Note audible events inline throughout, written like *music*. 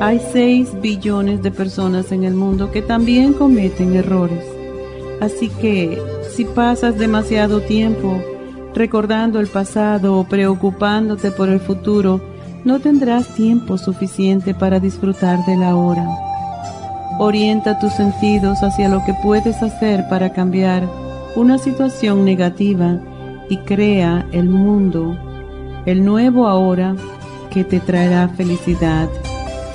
hay 6 billones de personas en el mundo que también cometen errores. Así que si pasas demasiado tiempo recordando el pasado o preocupándote por el futuro, no tendrás tiempo suficiente para disfrutar de la hora. Orienta tus sentidos hacia lo que puedes hacer para cambiar una situación negativa y crea el mundo, el nuevo ahora que te traerá felicidad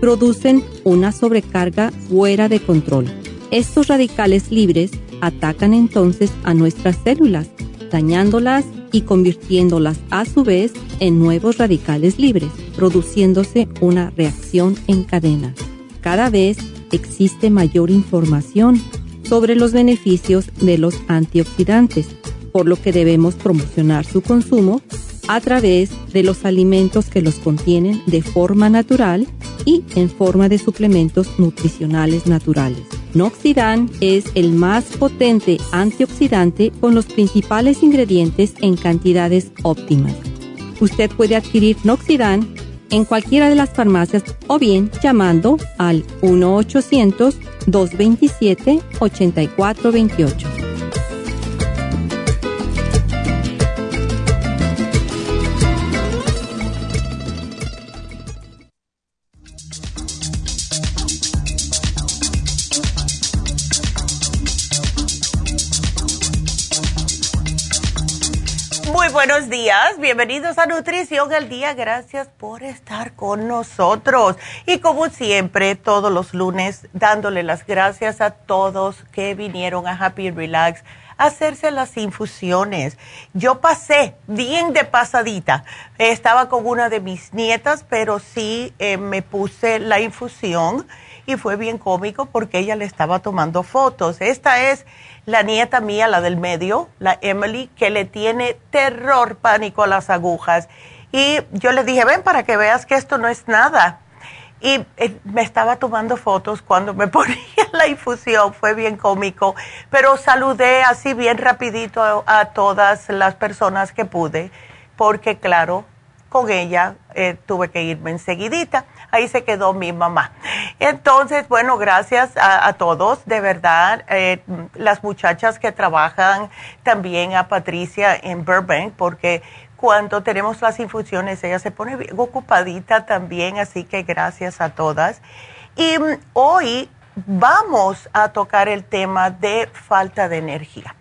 producen una sobrecarga fuera de control. Estos radicales libres atacan entonces a nuestras células, dañándolas y convirtiéndolas a su vez en nuevos radicales libres, produciéndose una reacción en cadena. Cada vez existe mayor información sobre los beneficios de los antioxidantes, por lo que debemos promocionar su consumo a través de los alimentos que los contienen de forma natural y en forma de suplementos nutricionales naturales. Noxidan es el más potente antioxidante con los principales ingredientes en cantidades óptimas. Usted puede adquirir Noxidan en cualquiera de las farmacias o bien llamando al 1-800-227-8428. Buenos días, bienvenidos a Nutrición al Día, gracias por estar con nosotros. Y como siempre, todos los lunes, dándole las gracias a todos que vinieron a Happy Relax a hacerse las infusiones. Yo pasé bien de pasadita, estaba con una de mis nietas, pero sí eh, me puse la infusión y fue bien cómico porque ella le estaba tomando fotos. Esta es la nieta mía, la del medio, la Emily, que le tiene terror, pánico a las agujas. Y yo le dije, ven para que veas que esto no es nada. Y eh, me estaba tomando fotos cuando me *laughs* ponía la infusión, fue bien cómico, pero saludé así bien rapidito a todas las personas que pude, porque claro, con ella eh, tuve que irme enseguidita. Ahí se quedó mi mamá. Entonces, bueno, gracias a, todos, de verdad. Eh, las muchachas que trabajan también a Patricia en Burbank, porque cuando tenemos las infusiones, ella se pone bien ocupadita también, así que gracias a todas. Y mm, hoy vamos a tocar el tema de falta de energía.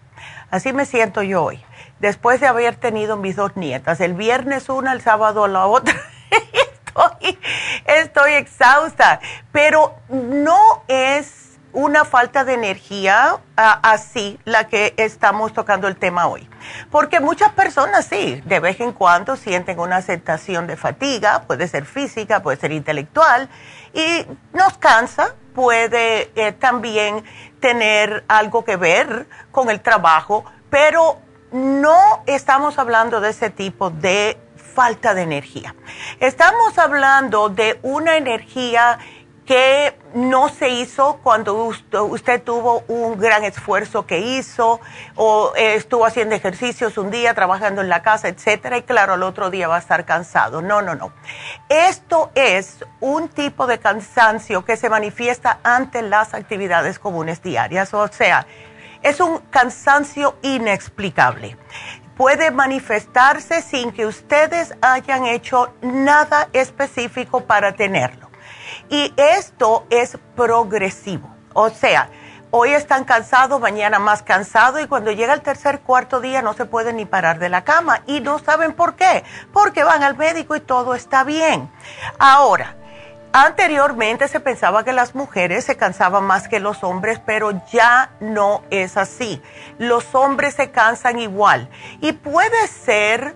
Así me siento yo hoy después de haber tenido mis dos nietas, el viernes una, el sábado la otra, *laughs* estoy, estoy exhausta, pero no es una falta de energía así la que estamos tocando el tema hoy. Porque muchas personas sí, de vez en cuando sienten una sensación de fatiga, puede ser física, puede ser intelectual, y nos cansa, puede eh, también tener algo que ver con el trabajo, pero no estamos hablando de ese tipo de falta de energía. Estamos hablando de una energía que no se hizo cuando usted, tuvo un gran esfuerzo que hizo o estuvo haciendo ejercicios un día, trabajando en la casa, etcétera, y claro, al otro día va a estar cansado. No, no, no. Esto es un tipo de cansancio que se manifiesta ante las actividades comunes diarias, o sea, es un cansancio inexplicable. Puede manifestarse sin que ustedes hayan hecho nada específico para tenerlo. Y esto es progresivo. O sea, hoy están cansados, mañana más cansados y cuando llega el tercer, cuarto día no se pueden ni parar de la cama y no saben por qué, porque van al médico y todo está bien. Ahora, Anteriormente se pensaba que las mujeres se cansaban más que los hombres, pero ya no es así. Los hombres se cansan igual y puede ser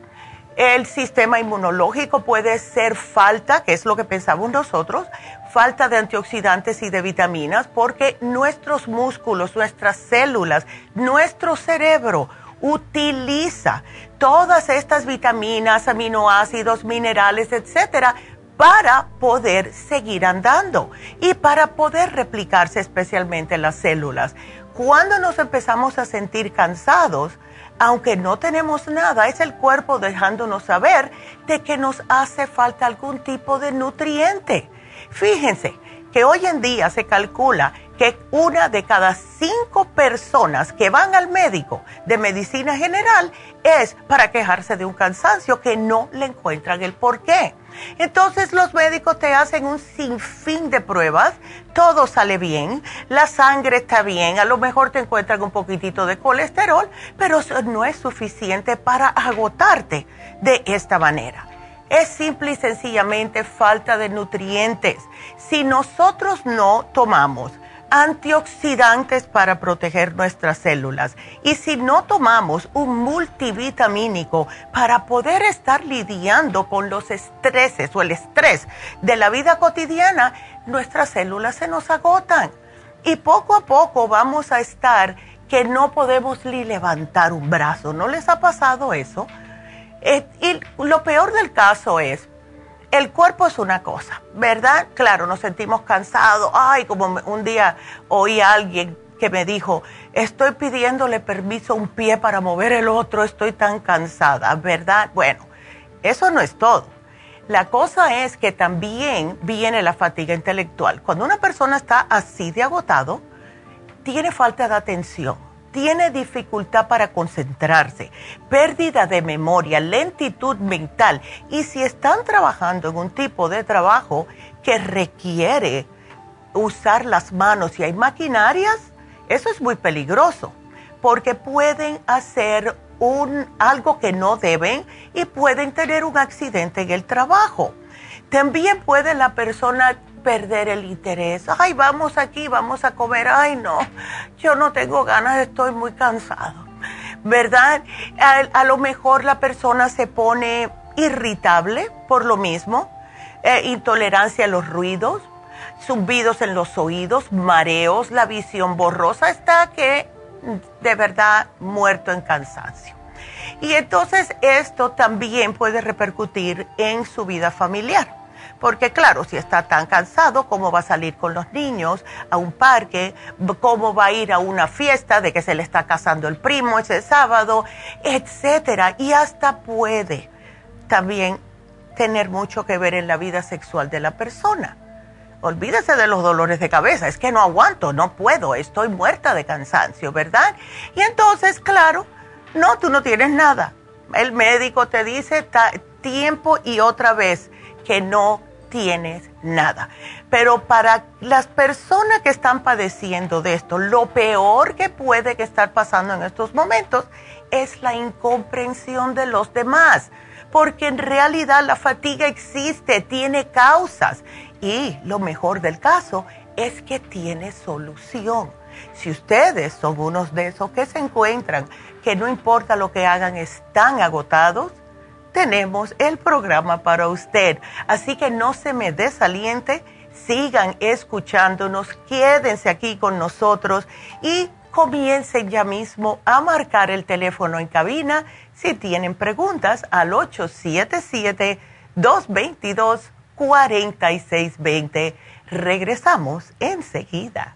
el sistema inmunológico, puede ser falta, que es lo que pensábamos nosotros, falta de antioxidantes y de vitaminas, porque nuestros músculos, nuestras células, nuestro cerebro utiliza todas estas vitaminas, aminoácidos, minerales, etcétera, para poder seguir andando y para poder replicarse especialmente las células. Cuando nos empezamos a sentir cansados, aunque no tenemos nada, es el cuerpo dejándonos saber de que nos hace falta algún tipo de nutriente. Fíjense que hoy en día se calcula que una de cada cinco personas que van al médico de medicina general es para quejarse de un cansancio que no le encuentran el por qué. Entonces los médicos te hacen un sinfín de pruebas, todo sale bien, la sangre está bien, a lo mejor te encuentran un poquitito de colesterol, pero no es suficiente para agotarte de esta manera. Es simple y sencillamente falta de nutrientes. Si nosotros no tomamos antioxidantes para proteger nuestras células. Y si no tomamos un multivitamínico para poder estar lidiando con los estreses o el estrés de la vida cotidiana, nuestras células se nos agotan. Y poco a poco vamos a estar que no podemos ni levantar un brazo. ¿No les ha pasado eso? Eh, y lo peor del caso es, el cuerpo es una cosa, ¿verdad? Claro, nos sentimos cansados. Ay, como un día oí a alguien que me dijo, estoy pidiéndole permiso a un pie para mover el otro, estoy tan cansada, ¿verdad? Bueno, eso no es todo. La cosa es que también viene la fatiga intelectual. Cuando una persona está así de agotado, tiene falta de atención tiene dificultad para concentrarse, pérdida de memoria, lentitud mental y si están trabajando en un tipo de trabajo que requiere usar las manos y hay maquinarias, eso es muy peligroso porque pueden hacer un, algo que no deben y pueden tener un accidente en el trabajo. También puede la persona perder el interés. Ay, vamos aquí, vamos a comer. Ay, no, yo no tengo ganas, estoy muy cansado. ¿Verdad? A, lo mejor la persona se pone irritable por lo mismo, eh, intolerancia a los ruidos, zumbidos en los oídos, mareos, la visión borrosa, está que de verdad muerto en cansancio. Y entonces esto también puede repercutir en su vida familiar porque claro, si está tan cansado, ¿cómo va a salir con los niños a un parque? ¿Cómo va a ir a una fiesta de que se le está casando el primo ese sábado? Etcétera. Y hasta puede también tener mucho que ver en la vida sexual de la persona. Olvídese de los dolores de cabeza, es que no aguanto, no puedo, estoy muerta de cansancio, ¿verdad? Y entonces, claro, no, tú no tienes nada. El médico te dice tiempo y otra vez que no tienes nada. Pero para las personas que están padeciendo de esto, lo peor que puede que estar pasando en estos momentos es la incomprensión de los demás, porque en realidad la fatiga existe, tiene causas y lo mejor del caso es que tiene solución. Si ustedes son unos de esos que se encuentran, que no importa lo que hagan, están agotados, tenemos el programa para usted. Así que no se me desaliente, sigan escuchándonos, quédense aquí con nosotros y comiencen ya mismo a marcar el teléfono en cabina si tienen preguntas al 877-222-4620. Regresamos enseguida.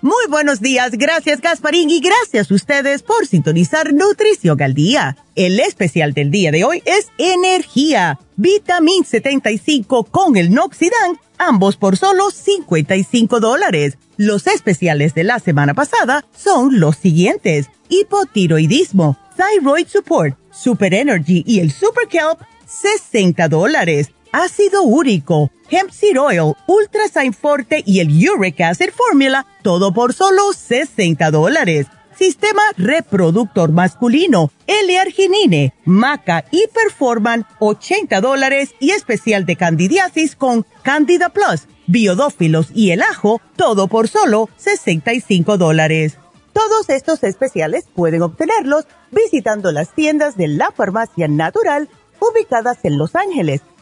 Muy buenos días, gracias Gasparín y gracias a ustedes por sintonizar Nutrición al Día. El especial del día de hoy es Energía, Vitamin 75 con el Noxidan, ambos por solo 55 dólares. Los especiales de la semana pasada son los siguientes. Hipotiroidismo, Thyroid Support, Super Energy y el Super Kelp, 60 dólares. Ácido úrico, Hemp Seed Oil, Ultrasign Forte y el Uric Acid Formula, todo por solo 60 dólares sistema reproductor masculino, L-arginine, maca y performan 80 dólares y especial de candidiasis con Candida Plus, biodófilos y el ajo, todo por solo 65 dólares. Todos estos especiales pueden obtenerlos visitando las tiendas de la farmacia natural ubicadas en Los Ángeles,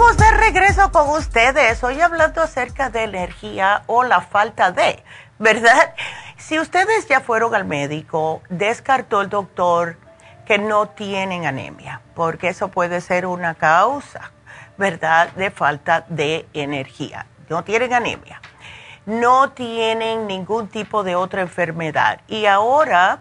Estamos de regreso con ustedes. Hoy hablando acerca de energía o la falta de, ¿verdad? Si ustedes ya fueron al médico, descartó el doctor que no tienen anemia, porque eso puede ser una causa, ¿verdad?, de falta de energía. No tienen anemia, no tienen ningún tipo de otra enfermedad. Y ahora,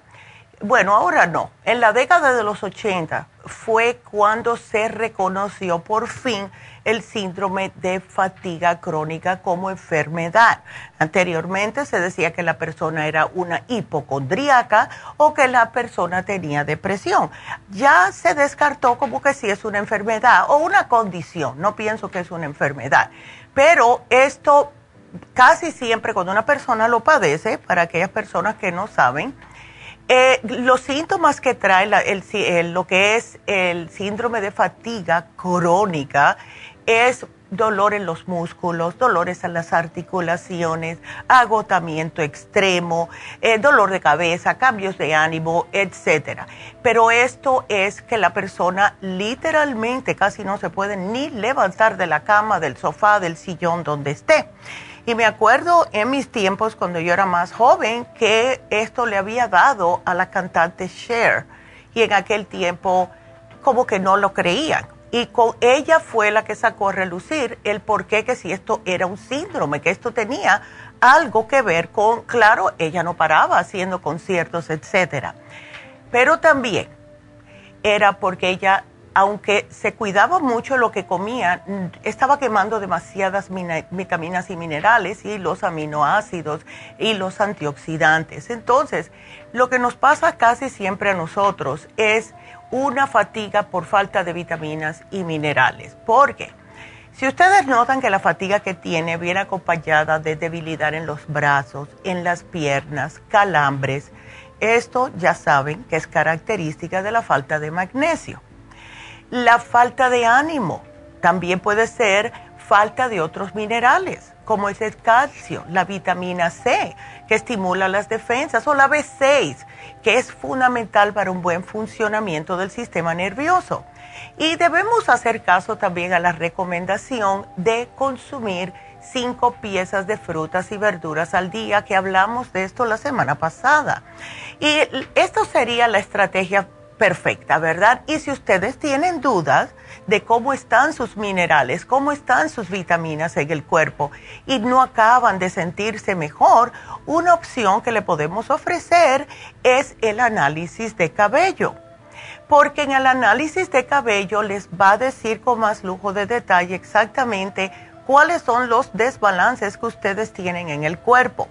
bueno, ahora no, en la década de los 80 fue cuando se reconoció por fin el síndrome de fatiga crónica como enfermedad. Anteriormente se decía que la persona era una hipocondríaca o que la persona tenía depresión. Ya se descartó como que sí es una enfermedad o una condición, no pienso que es una enfermedad. Pero esto casi siempre cuando una persona lo padece, para aquellas personas que no saben, eh, los síntomas que trae lo que es el síndrome de fatiga crónica es dolor en los músculos, dolores en las articulaciones, agotamiento extremo, eh, dolor de cabeza, cambios de ánimo, etcétera. Pero esto es que la persona literalmente casi no se puede ni levantar de la cama, del sofá, del sillón donde esté. Y me acuerdo en mis tiempos, cuando yo era más joven, que esto le había dado a la cantante Cher. Y en aquel tiempo como que no lo creían. Y con ella fue la que sacó a relucir el por qué que si esto era un síndrome, que esto tenía algo que ver con, claro, ella no paraba haciendo conciertos, etcétera. Pero también era porque ella aunque se cuidaba mucho lo que comía, estaba quemando demasiadas vitaminas y minerales y los aminoácidos y los antioxidantes. Entonces, lo que nos pasa casi siempre a nosotros es una fatiga por falta de vitaminas y minerales. Porque si ustedes notan que la fatiga que tiene viene acompañada de debilidad en los brazos, en las piernas, calambres, esto ya saben que es característica de la falta de magnesio. La falta de ánimo también puede ser falta de otros minerales, como es el calcio, la vitamina C, que estimula las defensas, o la B6, que es fundamental para un buen funcionamiento del sistema nervioso. Y debemos hacer caso también a la recomendación de consumir cinco piezas de frutas y verduras al día, que hablamos de esto la semana pasada. Y esto sería la estrategia perfecta, ¿verdad? Y si ustedes tienen dudas de cómo están sus minerales, cómo están sus vitaminas en el cuerpo y no acaban de sentirse mejor, una opción que le podemos ofrecer es el análisis de cabello. Porque en el análisis de cabello les va a decir con más lujo de detalle exactamente cuáles son los desbalances que ustedes tienen en el cuerpo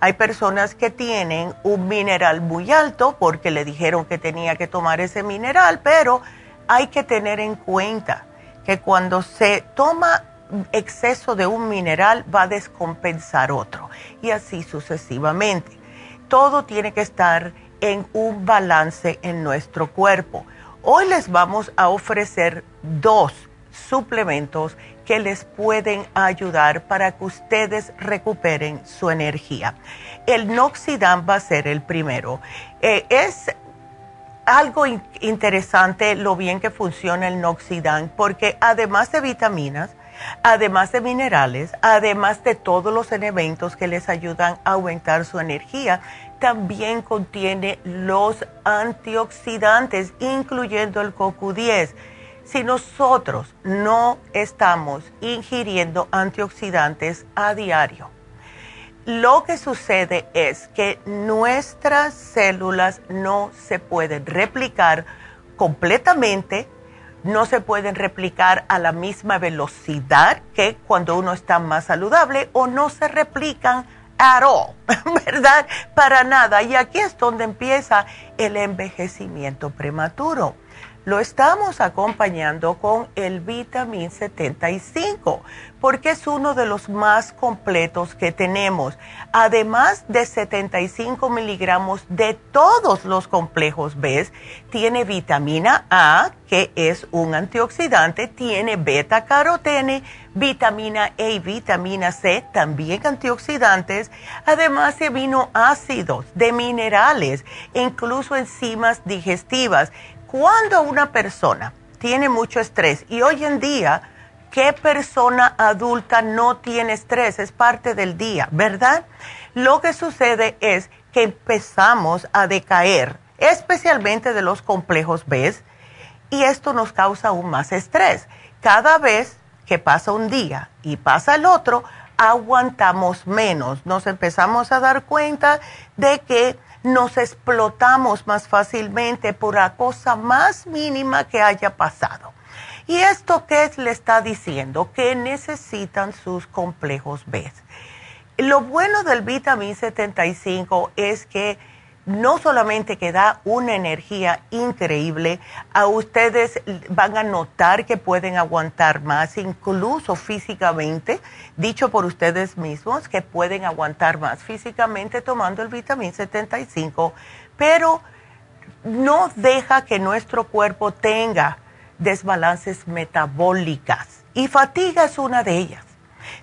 hay personas que tienen un mineral muy alto porque le dijeron que tenía que tomar ese mineral, pero hay que tener en cuenta que cuando se toma exceso de un mineral va a descompensar otro y así sucesivamente. Todo tiene que estar en un balance en nuestro cuerpo. Hoy les vamos a ofrecer dos suplementos que les pueden ayudar para que ustedes recuperen su energía. El Noxidan va a ser el primero. Eh, es algo interesante lo bien que funciona el Noxidan porque además de vitaminas, además de minerales, además de todos los elementos que les ayudan a aumentar su energía, también contiene los antioxidantes, incluyendo el CoQ10 Si nosotros no estamos ingiriendo antioxidantes a diario, lo que sucede es que nuestras células no se pueden replicar completamente, no se pueden replicar a la misma velocidad que cuando uno está más saludable o no se replican at all, *laughs* ¿verdad? Para nada. Y aquí es donde empieza el envejecimiento prematuro lo estamos acompañando con el vitamin 75 porque es uno de los más completos que tenemos. Además de 75 miligramos de todos los complejos B, tiene vitamina A, que es un antioxidante, tiene beta carotene, vitamina E y vitamina C, también antioxidantes, además de aminoácidos, de minerales, incluso enzimas digestivas cuando una persona tiene mucho estrés, y hoy en día, ¿qué persona adulta no tiene estrés? Es parte del día, ¿verdad? Lo que sucede es que empezamos a decaer, especialmente de los complejos B, y esto nos causa aún más estrés. Cada vez que pasa un día y pasa el otro, aguantamos menos, nos empezamos a dar cuenta de que nos explotamos más fácilmente por la cosa más mínima que haya pasado. ¿Y esto qué le está diciendo? Que necesitan sus complejos B. Lo bueno del vitamín 75 es que no solamente que da una energía increíble, a ustedes van a notar que pueden aguantar más, incluso físicamente, dicho por ustedes mismos, que pueden aguantar más físicamente tomando el vitamín 75, pero no deja que nuestro cuerpo tenga desbalances metabólicas. Y fatiga es una de ellas.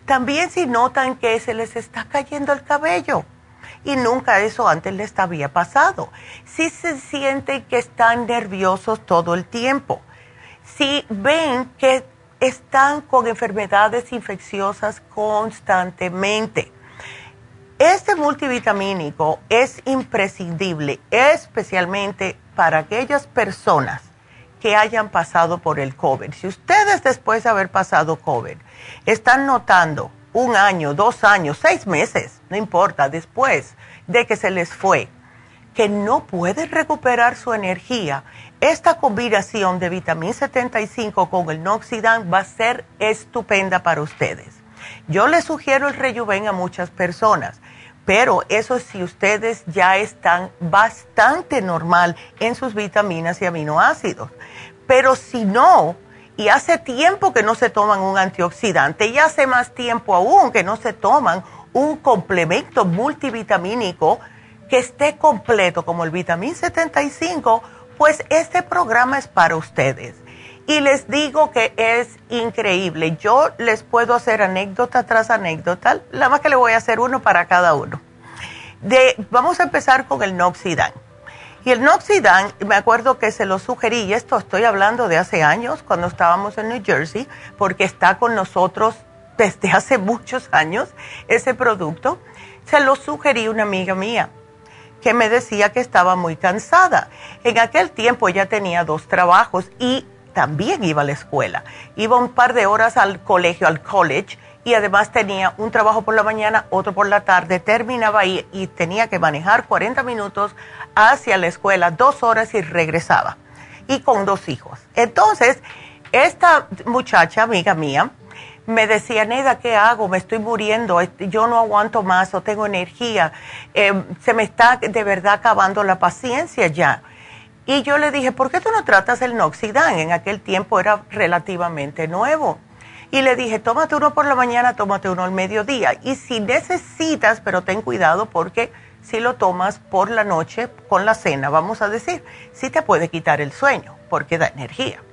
También si notan que se les está cayendo el cabello, y nunca eso antes les había pasado. Si se sienten que están nerviosos todo el tiempo, si ven que están con enfermedades infecciosas constantemente. Este multivitamínico es imprescindible, especialmente para aquellas personas que hayan pasado por el COVID. Si ustedes después de haber pasado COVID están notando un año, dos años, seis meses, no importa, después de que se les fue, que no pueden recuperar su energía, esta combinación de vitamina 75 con el Noxidan va a ser estupenda para ustedes. Yo les sugiero el Rejuven a muchas personas, pero eso si ustedes ya están bastante normal en sus vitaminas y aminoácidos. Pero si no, y hace tiempo que no se toman un antioxidante y hace más tiempo aún que no se toman un complemento multivitamínico que esté completo como el vitamín 75, pues este programa es para ustedes. Y les digo que es increíble. Yo les puedo hacer anécdota tras anécdota, la más que le voy a hacer uno para cada uno. Vamos a empezar con el Noxidan. Y el Noxidan, me acuerdo que se lo sugerí, y esto estoy hablando de hace años, cuando estábamos en New Jersey, porque está con nosotros desde hace muchos años ese producto. Se lo sugerí una amiga mía que me decía que estaba muy cansada. En aquel tiempo ella tenía dos trabajos y también iba a la escuela. Iba un par de horas al colegio, al college, y además tenía un trabajo por la mañana, otro por la tarde, terminaba ahí y tenía que manejar 40 minutos hacia la escuela, dos horas y regresaba, y con dos hijos. Entonces, esta muchacha, amiga mía, me decía, Neda, ¿qué hago? Me estoy muriendo, yo no aguanto más, o tengo energía, em, se me está de verdad acabando la paciencia ya. Y yo le dije, ¿por qué tú no tratas el Noxidan? En aquel tiempo era relativamente nuevo. Y le dije, tómate uno por la mañana, tómate uno al mediodía. Y si necesitas, pero ten cuidado porque si lo tomas por la noche con la cena, vamos a decir, sí te puede quitar el sueño porque da energía.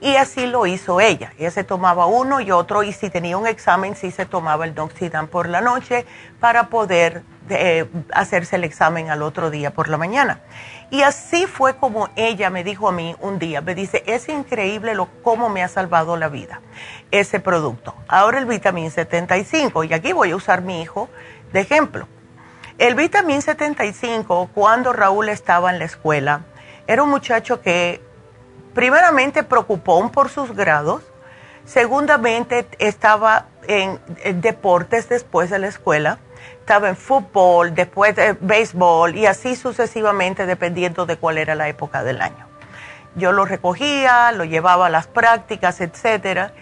Y así lo hizo ella. Ella se tomaba uno y otro y si tenía un examen sí se tomaba el Noxidan por la noche para poder eh, hacerse el examen al otro día por la mañana. Y así fue como ella me dijo a mí un día, me dice, es increíble lo cómo me ha salvado la vida ese producto. Ahora el vitamín 75, y aquí voy a usar mi hijo de ejemplo. El vitamín 75, cuando Raúl estaba en la escuela, era un muchacho que primeramente preocupón por sus grados, segundamente estaba en, deportes después de la escuela, estaba en fútbol, después de béisbol y así sucesivamente dependiendo de cuál era la época del año. Yo lo recogía, lo llevaba a las prácticas, etcétera,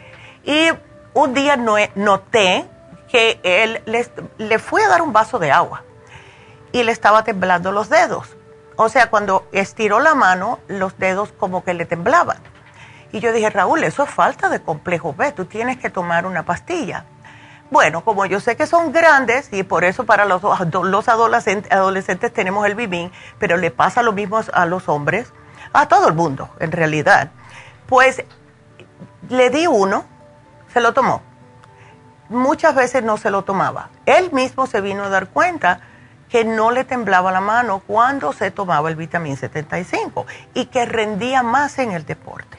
y un día noté que él le fue a dar un vaso de agua y le estaba temblando los dedos. O sea, cuando estiró la mano, los dedos como que le temblaban. Y yo dije, Raúl, eso es falta de complejo B, tú tienes que tomar una pastilla. Bueno, como yo sé que son grandes y por eso para los, los adolescentes, tenemos el bibín, pero le pasa lo mismo a los hombres, a todo el mundo en realidad, pues le di uno, se lo tomó. Muchas veces no se lo tomaba. Él mismo se vino a dar cuenta que no le temblaba la mano cuando se tomaba el vitamín 75 y que rendía más en el deporte.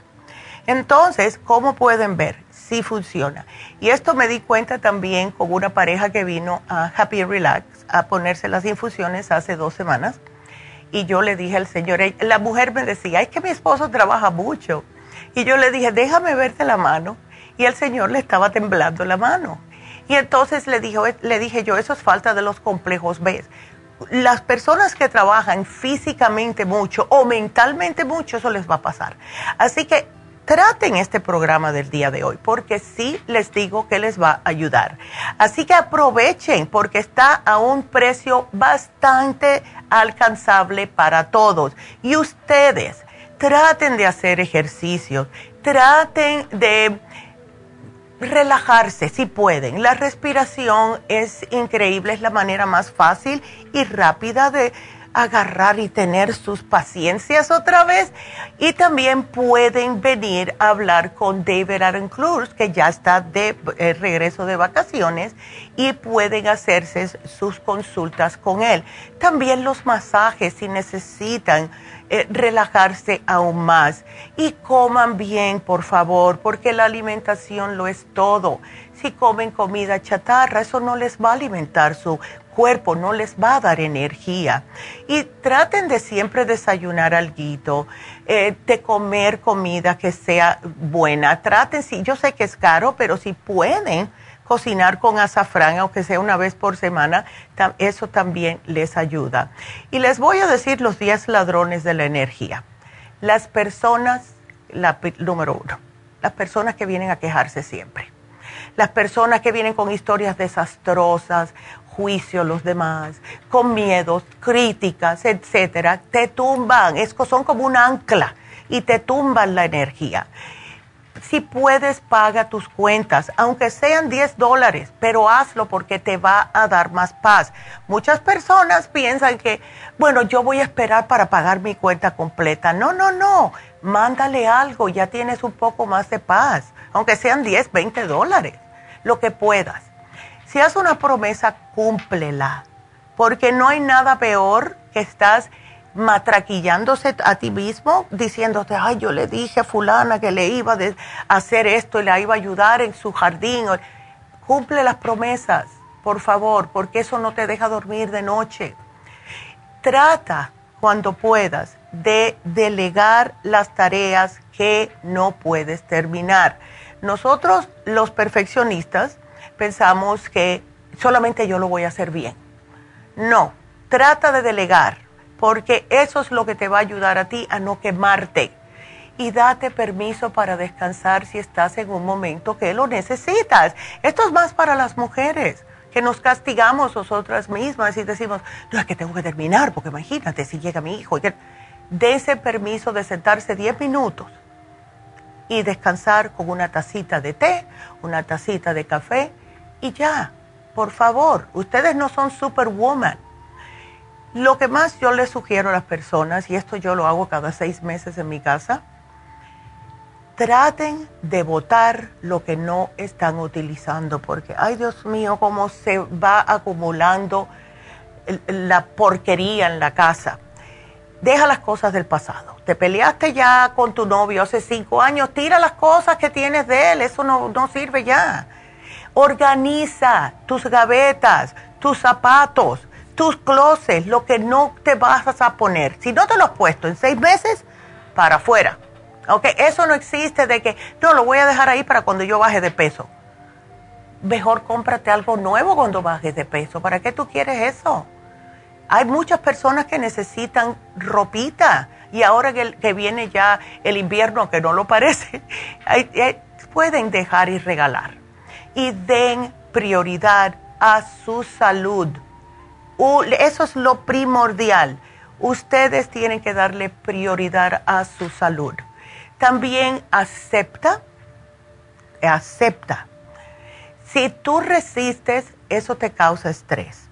Entonces, ¿cómo pueden ver? Sí funciona. Y esto me di cuenta también con una pareja que vino a Happy Relax a ponerse las infusiones hace dos semanas. Y yo le dije al señor, la mujer me decía, es que mi esposo trabaja mucho. Y yo le dije, déjame verte la mano. Y el señor le estaba temblando la mano. Y entonces le, dijo, le dije yo, eso es falta de los complejos B. Las personas que trabajan físicamente mucho o mentalmente mucho, eso les va a pasar. Así que traten este programa del día de hoy, porque sí les digo que les va a ayudar. Así que aprovechen, porque está a un precio bastante alcanzable para todos. Y ustedes traten de hacer ejercicios, traten de relajarse si pueden. La respiración es increíble, es la manera más fácil y rápida de agarrar y tener sus paciencias otra vez. Y también pueden venir a hablar con David Aaron Cruz, que ya está de eh, regreso de vacaciones, y pueden hacerse sus consultas con él. También los masajes si necesitan eh, relajarse aún más. Y coman bien, por favor, porque la alimentación lo es todo. Si comen comida chatarra, eso no les va a alimentar su cuerpo, no les va a dar energía. Y traten de siempre desayunar algo, eh, de comer comida que sea buena. Traten, si yo sé que es caro, pero si pueden cocinar con azafrán, aunque sea una vez por semana, eso también les ayuda. Y les voy a decir los 10 ladrones de la energía. Las personas, la, número uno, las personas que vienen a quejarse siempre. Las personas que vienen con historias desastrosas, juicio los demás, con miedos, críticas, etcétera, te tumban, son como un ancla y te tumban la energía si puedes, paga tus cuentas, aunque sean 10 dólares, pero hazlo porque te va a dar más paz. Muchas personas piensan que, bueno, yo voy a esperar para pagar mi cuenta completa. No, no, no. Mándale algo, ya tienes un poco más de paz, aunque sean 10, 20 dólares, lo que puedas. Si haces una promesa, cúmplela, porque no hay nada peor que estás matraquillándose a ti mismo, diciéndote, ay, yo le dije a fulana que le iba a hacer esto y la iba a ayudar en su jardín. Cumple las promesas, por favor, porque eso no te deja dormir de noche. Trata, cuando puedas, de delegar las tareas que no puedes terminar. Nosotros, los perfeccionistas, pensamos que solamente yo lo voy a hacer bien. No, trata de delegar porque eso es lo que te va a ayudar a ti a no quemarte. Y date permiso para descansar si estás en un momento que lo necesitas. Esto es más para las mujeres, que nos castigamos nosotras mismas y decimos, no es que tengo que terminar, porque imagínate si llega mi hijo. De ese permiso de sentarse 10 minutos y descansar con una tacita de té, una tacita de café y ya, por favor, ustedes no son superwoman lo que más yo le sugiero a las personas, y esto yo lo hago cada seis meses en mi casa, traten de votar lo que no están utilizando, porque, ay Dios mío, cómo se va acumulando la porquería en la casa. Deja las cosas del pasado. Te peleaste ya con tu novio hace cinco años, tira las cosas que tienes de él, eso no, no sirve ya. Organiza tus gavetas, tus zapatos, tus closets, lo que no te vas a poner. Si no te lo has puesto en seis meses, para afuera. Ok, eso no existe de que, no, lo voy a dejar ahí para cuando yo baje de peso. Mejor cómprate algo nuevo cuando bajes de peso. ¿Para qué tú quieres eso? Hay muchas personas que necesitan ropita y ahora que, viene ya el invierno, que no lo parece, *laughs* pueden dejar y regalar. Y den prioridad a su salud. Eso es lo primordial. Ustedes tienen que darle prioridad a su salud. También acepta, acepta. Si tú resistes, eso te causa estrés.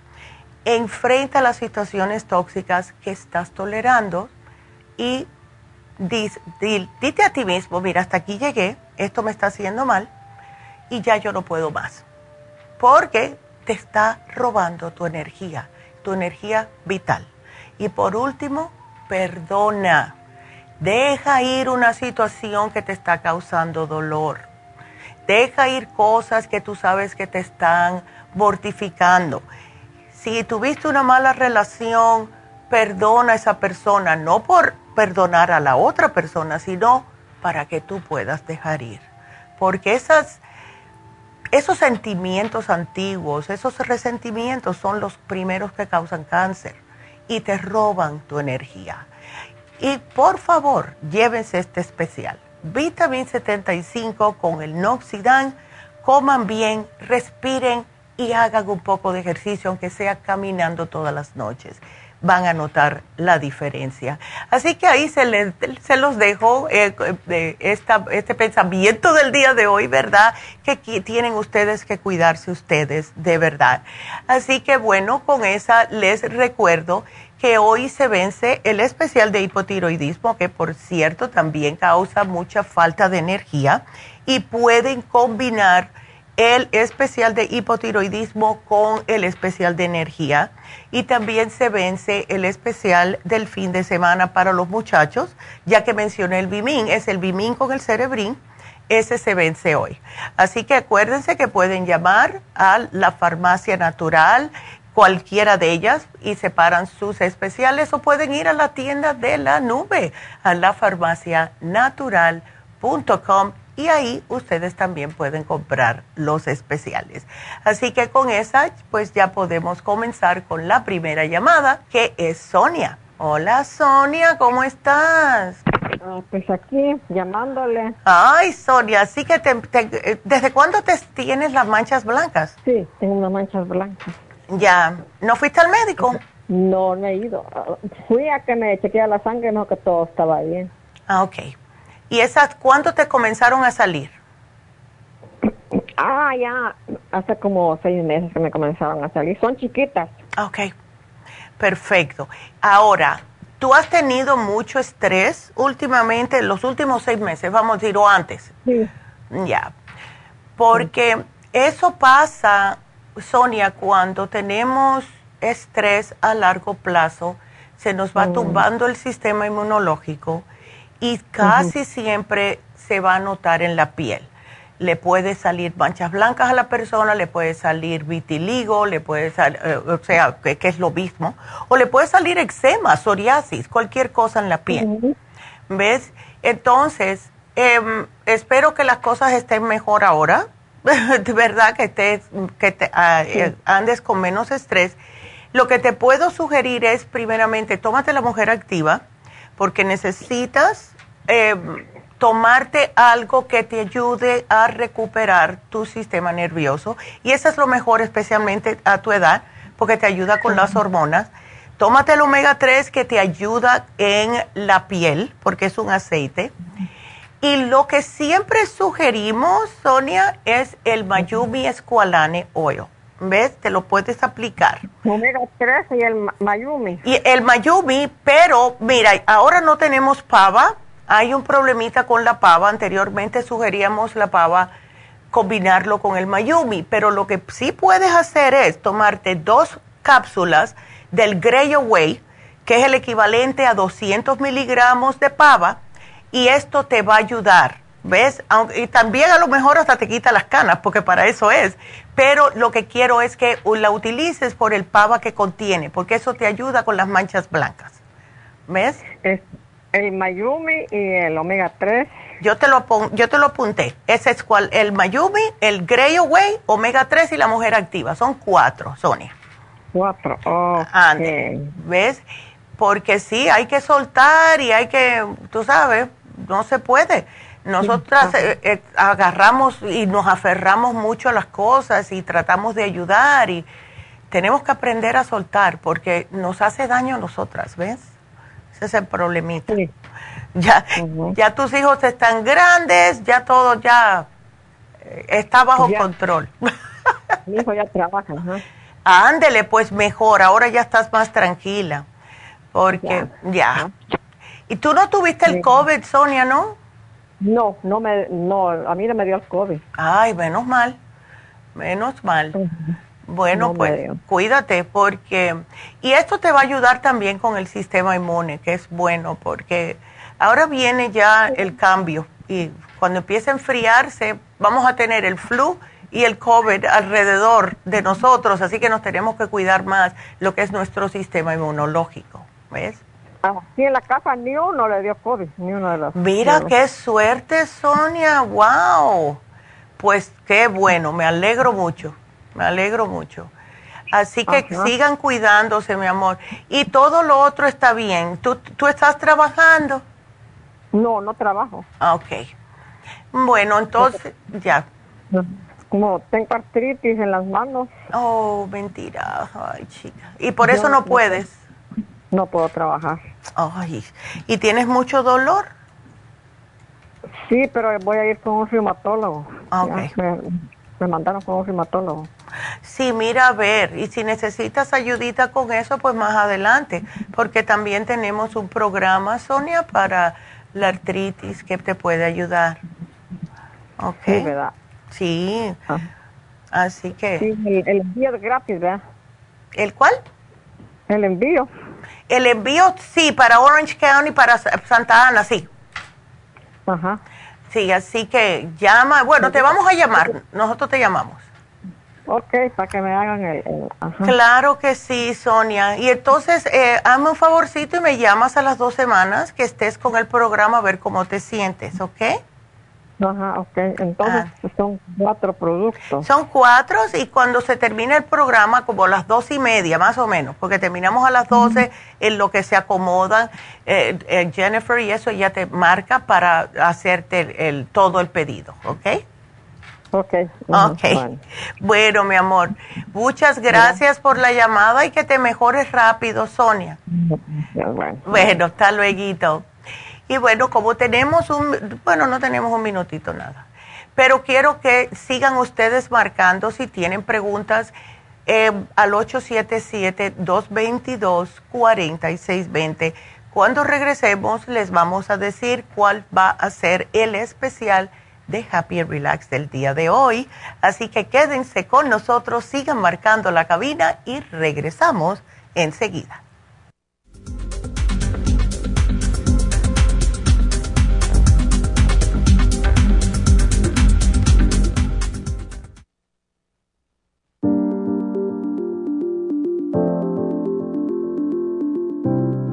Enfrenta las situaciones tóxicas que estás tolerando y dite a ti mismo, mira, hasta aquí llegué, esto me está haciendo mal y ya yo no puedo más. Porque te está robando tu energía, tu energía vital. Y por último, perdona. Deja ir una situación que te está causando dolor. Deja ir cosas que tú sabes que te están mortificando. Si tuviste una mala relación, perdona a esa persona, no por perdonar a la otra persona, sino para que tú puedas dejar ir. Porque esas, esos sentimientos antiguos, esos resentimientos son los primeros que causan cáncer y te roban tu energía. Y por favor, llévense este especial. Vitamin 75 con el Noxidan. Coman bien, respiren y hagan un poco de ejercicio, aunque sea caminando todas las noches van a notar la diferencia. Así que ahí se, se los dejo eh, este pensamiento del día de hoy, ¿verdad? Que tienen ustedes que cuidarse ustedes de verdad. Así que bueno, con esa les recuerdo que hoy se vence el especial de hipotiroidismo, que por cierto también causa mucha falta de energía y pueden combinar el especial de hipotiroidismo con el especial de energía y también se vence el especial del fin de semana para los muchachos, ya que mencioné el Bimin, es el Bimin con el Cerebrin, ese se vence hoy. Así que acuérdense que pueden llamar a la farmacia natural, cualquiera de ellas, y separan sus especiales o pueden ir a la tienda de la nube, a la farmacianatural.com y ahí ustedes también pueden comprar los especiales. Así que con esa, pues ya podemos comenzar con la primera llamada, que es Sonia. Hola Sonia, ¿cómo estás? Ah, pues aquí, llamándole. Ay, Sonia, así que ¿desde cuándo te tienes las manchas blancas? Sí, tengo unas manchas blancas. Ya, ¿no fuiste al médico? No, no he ido. Fui a que me chequeara la sangre, no, que todo estaba bien. Ah, ok. ¿Y esas cuándo te comenzaron a salir? Ah, ya, hace como seis meses que me comenzaron a salir. Son chiquitas. Ok, perfecto. Ahora, ¿tú has tenido mucho estrés últimamente, los últimos seis meses, vamos a decir, o antes? Sí. Ya, porque eso pasa, Sonia, cuando tenemos estrés a largo plazo, se nos va mm. tumbando el sistema inmunológico y casi siempre se va a notar en la piel. Le puede salir manchas blancas a la persona, le puede salir vitiligo, le puede salir, eh, o sea, que, es lo mismo, o le puede salir eczema, psoriasis, cualquier cosa en la piel. ¿Ves? Entonces, em, espero que las cosas estén mejor ahora, *laughs* de verdad que, te, que te, ah, eh, andes con menos estrés. Lo que te puedo sugerir es, primeramente, tómate la mujer activa, porque necesitas eh, tomarte algo que te ayude a recuperar tu sistema nervioso. Y eso es lo mejor, especialmente a tu edad, porque te ayuda con las hormonas. Tómate el omega 3 que te ayuda en la piel, porque es un aceite. Y lo que siempre sugerimos, Sonia, es el Mayumi Esqualane Oil. ¿Ves? Te lo puedes aplicar. Omega 3 y el Mayumi. Y el Mayumi, pero mira, ahora no tenemos pava. Hay un problemita con la pava. Anteriormente sugeríamos la pava combinarlo con el Mayumi, pero lo que sí puedes hacer es tomarte dos cápsulas del Grey Away, que es el equivalente a 200 miligramos de pava, y esto te va a ayudar ¿Ves? y también a lo mejor hasta te quita las canas, porque para eso es. Pero lo que quiero es que la utilices por el pava que contiene, porque eso te ayuda con las manchas blancas. ¿Ves? El Mayumi y el omega 3. Yo te lo yo te lo apunté. Ese es cual, el Mayumi, el Grey Away, omega 3 y la mujer activa. Son cuatro, Sonia. Cuatro, oh. ¿Ves? Porque sí, hay que soltar y hay que, tú sabes, no se puede. Nosotras eh, eh, agarramos y nos aferramos mucho a las cosas y tratamos de ayudar y tenemos que aprender a soltar porque nos hace daño a nosotras, ¿ves? Ese es el problemita. Ya, ya tus hijos están grandes, ya todo ya eh, está bajo control. *laughs* Mi hijo ya trabaja. Ándele, pues mejor, ahora ya estás más tranquila. Porque ya. ¿Y tú no tuviste el COVID, Sonia, no? No, no me, no, a mí no me dio el COVID. Ay, menos mal, menos mal. Bueno, pues cuídate porque... Y esto te va a ayudar también con el sistema inmune, que es bueno porque ahora viene ya el cambio y cuando empiece a enfriarse vamos a tener el flu y el COVID alrededor de nosotros, así que nos tenemos que cuidar más lo que es nuestro sistema inmunológico, ¿ves? Aquí en la casa ni uno le dio COVID, ni uno de los. Mira qué suerte, Sonia, wow. Pues qué bueno, me alegro mucho me alegro mucho. Así que sigan cuidándose, mi amor. Y todo lo otro está bien. ¿Tú, tú estás trabajando? No, no trabajo. Ah, ok. Bueno, entonces, ya. Como tengo artritis en las manos. Oh, mentira. Ay, chica. ¿Y por eso no puedes? No puedo trabajar. Ay, ¿y tienes mucho dolor? Sí, pero voy a ir con un reumatólogo. Ah, ok. me mandaron con un reumatólogo. Sí, mira, a ver, y si necesitas ayudita con eso, pues más adelante, porque también tenemos un programa, Sonia, para la artritis que te puede ayudar. ¿Ok? Sí, ¿verdad? Sí. Ah. Así que... Sí, el, envío es gratis, ¿verdad? ¿El cuál? El envío. El envío, sí, para Orange County, para Santa Ana, sí. Ajá. Sí, así que llama, bueno, te vamos a llamar, nosotros te llamamos. Ok, para que me hagan el... Claro que sí, Sonia. Y entonces, eh, hazme un favorcito y me llamas a las dos semanas que estés con el programa a ver cómo te sientes, ¿ok? Ajá, ok. Entonces ah. son cuatro productos. Son cuatro y cuando se termine el programa, como las dos y media más o menos, porque terminamos a las doce, en lo que se acomodan, eh, eh, Jennifer y eso ya te marca para hacerte el, todo el pedido, ¿ok? Ok. Ok. Bueno. mi amor, muchas gracias por la llamada y que te mejores rápido, Sonia. Bueno, hasta luego. Y bueno, como tenemos un, bueno, no tenemos un minutito nada, pero quiero que sigan ustedes marcando si tienen preguntas eh, al 877-222-4620. Cuando regresemos les vamos a decir cuál va a ser el especial de Happy and Relax del día de hoy. Así que quédense con nosotros, sigan marcando la cabina y regresamos enseguida.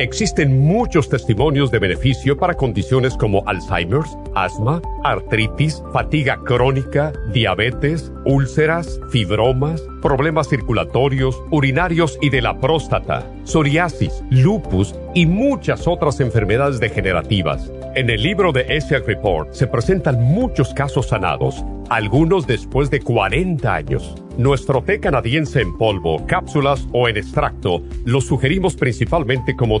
Existen muchos testimonios de beneficio para condiciones como Alzheimer's, asma, artritis, fatiga crónica, diabetes, úlceras, fibromas, problemas circulatorios, urinarios y de la próstata, psoriasis, lupus y muchas otras enfermedades degenerativas. En el libro de ESIAC Report se presentan muchos casos sanados, algunos después de 40 años. Nuestro té canadiense en polvo, cápsulas o en extracto lo sugerimos principalmente como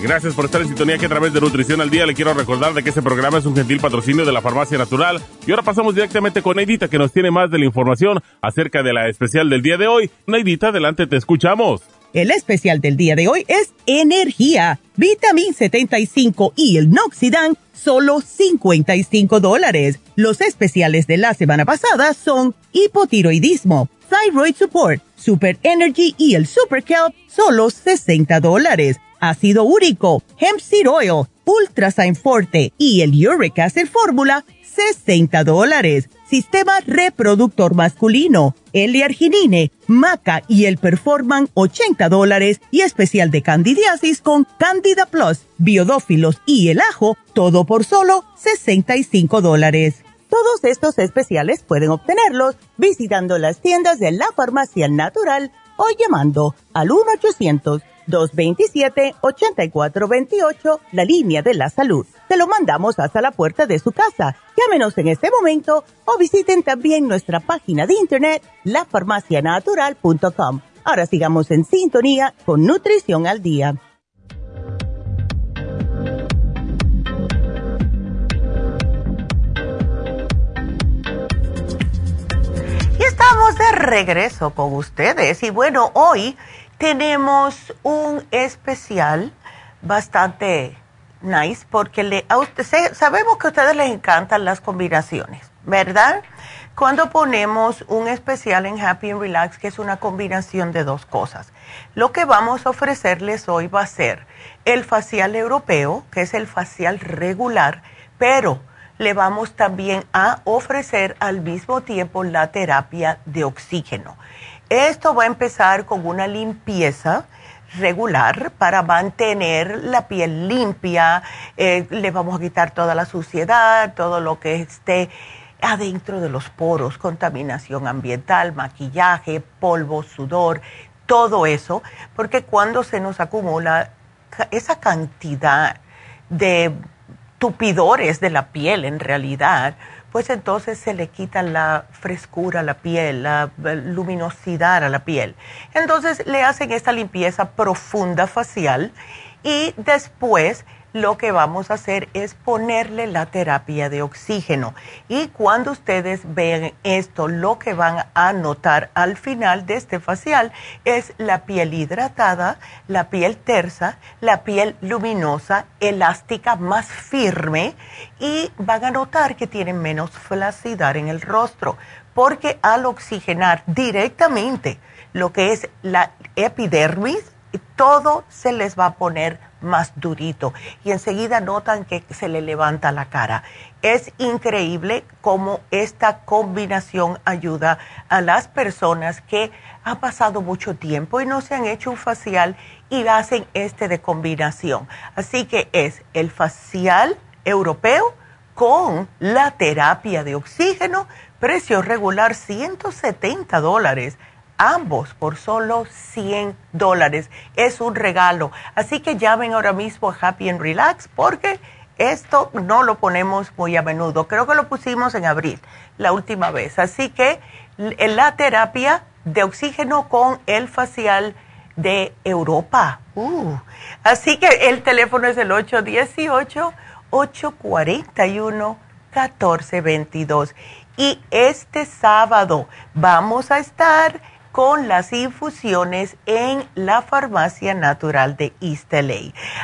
Gracias por estar en sintonía que a través de Nutrición al Día le quiero recordar de que este programa es un gentil patrocinio de la Farmacia Natural. Y ahora pasamos directamente con Neidita que nos tiene más de la información acerca de la especial del día de hoy. Neidita, adelante, te escuchamos. El especial del día de hoy es energía, vitamin 75 y el noxidan, solo 55 dólares. Los especiales de la semana pasada son hipotiroidismo, thyroid support, super energy y el super kelp, solo 60 dólares. Ácido úrico, hemp seed oil, ultrasign forte y el uric acid fórmula, 60 dólares sistema reproductor masculino, L-arginine, maca y el performan 80 dólares y especial de candidiasis con Candida Plus, biodófilos y el ajo, todo por solo 65 dólares. Todos estos especiales pueden obtenerlos visitando las tiendas de la farmacia natural o llamando al 1 800 227-8428, la línea de la salud. Te lo mandamos hasta la puerta de su casa. Llámenos en este momento o visiten también nuestra página de internet, lafarmacianatural.com. Ahora sigamos en sintonía con Nutrición al Día. Y estamos de regreso con ustedes. Y bueno, hoy tenemos un especial bastante nice porque sabemos que a ustedes les encantan las combinaciones, ¿verdad? Cuando ponemos un especial en Happy and Relax, que es una combinación de dos cosas, lo que vamos a ofrecerles hoy va a ser el facial europeo, que es el facial regular, pero le vamos también a ofrecer al mismo tiempo la terapia de oxígeno. Esto va a empezar con una limpieza regular para mantener la piel limpia. Eh, le vamos a quitar toda la suciedad, todo lo que esté adentro de los poros, contaminación ambiental, maquillaje, polvo, sudor, todo eso, porque cuando se nos acumula esa cantidad de tupidores de la piel en realidad, pues entonces se le quita la frescura a la piel, la luminosidad a la piel. Entonces le hacen esta limpieza profunda facial y después lo que vamos a hacer es ponerle la terapia de oxígeno. Y cuando ustedes vean esto, lo que van a notar al final de este facial es la piel hidratada, la piel tersa, la piel luminosa, elástica, más firme y van a notar que tienen menos flacidad en el rostro, porque al oxigenar directamente lo que es la epidermis, todo se les va a poner más durito y enseguida notan que se le levanta la cara. Es increíble cómo esta combinación ayuda a las personas que han pasado mucho tiempo y no se han hecho un facial y hacen este de combinación. Así que es el facial europeo con la terapia de oxígeno, precio regular 170 dólares ambos por solo 100 dólares. Es un regalo. Así que llamen ahora mismo a Happy and Relax porque esto no lo ponemos muy a menudo. Creo que lo pusimos en abril, la última vez. Así que la terapia de oxígeno con el facial de Europa. Uh. Así que el teléfono es el 818-841-1422. Y este sábado vamos a estar con las infusiones en la farmacia natural de East.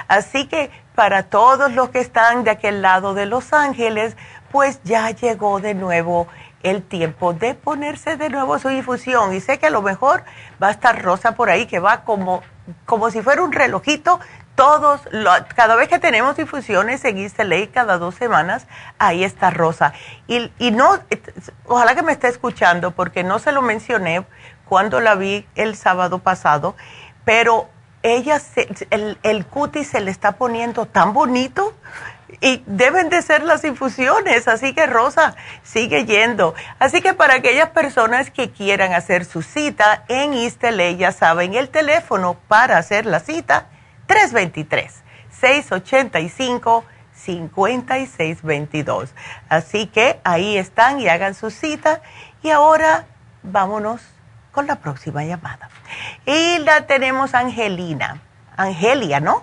Así que para todos los que están de aquel lado de Los Ángeles, pues ya llegó de nuevo el tiempo de ponerse de nuevo su infusión. Y sé que a lo mejor va a estar Rosa por ahí, que va como, como si fuera un relojito. Todos, cada vez que tenemos infusiones en East cada dos semanas, ahí está Rosa. Y, y no, ojalá que me esté escuchando, porque no se lo mencioné, cuando la vi el sábado pasado, pero ella, el, el cutis se le está poniendo tan bonito y deben de ser las infusiones, así que Rosa sigue yendo. Así que para aquellas personas que quieran hacer su cita en East ya saben el teléfono para hacer la cita 323-685-5622. Así que ahí están y hagan su cita. Y ahora vámonos con la próxima llamada. Y la tenemos Angelina. Angelia, ¿no?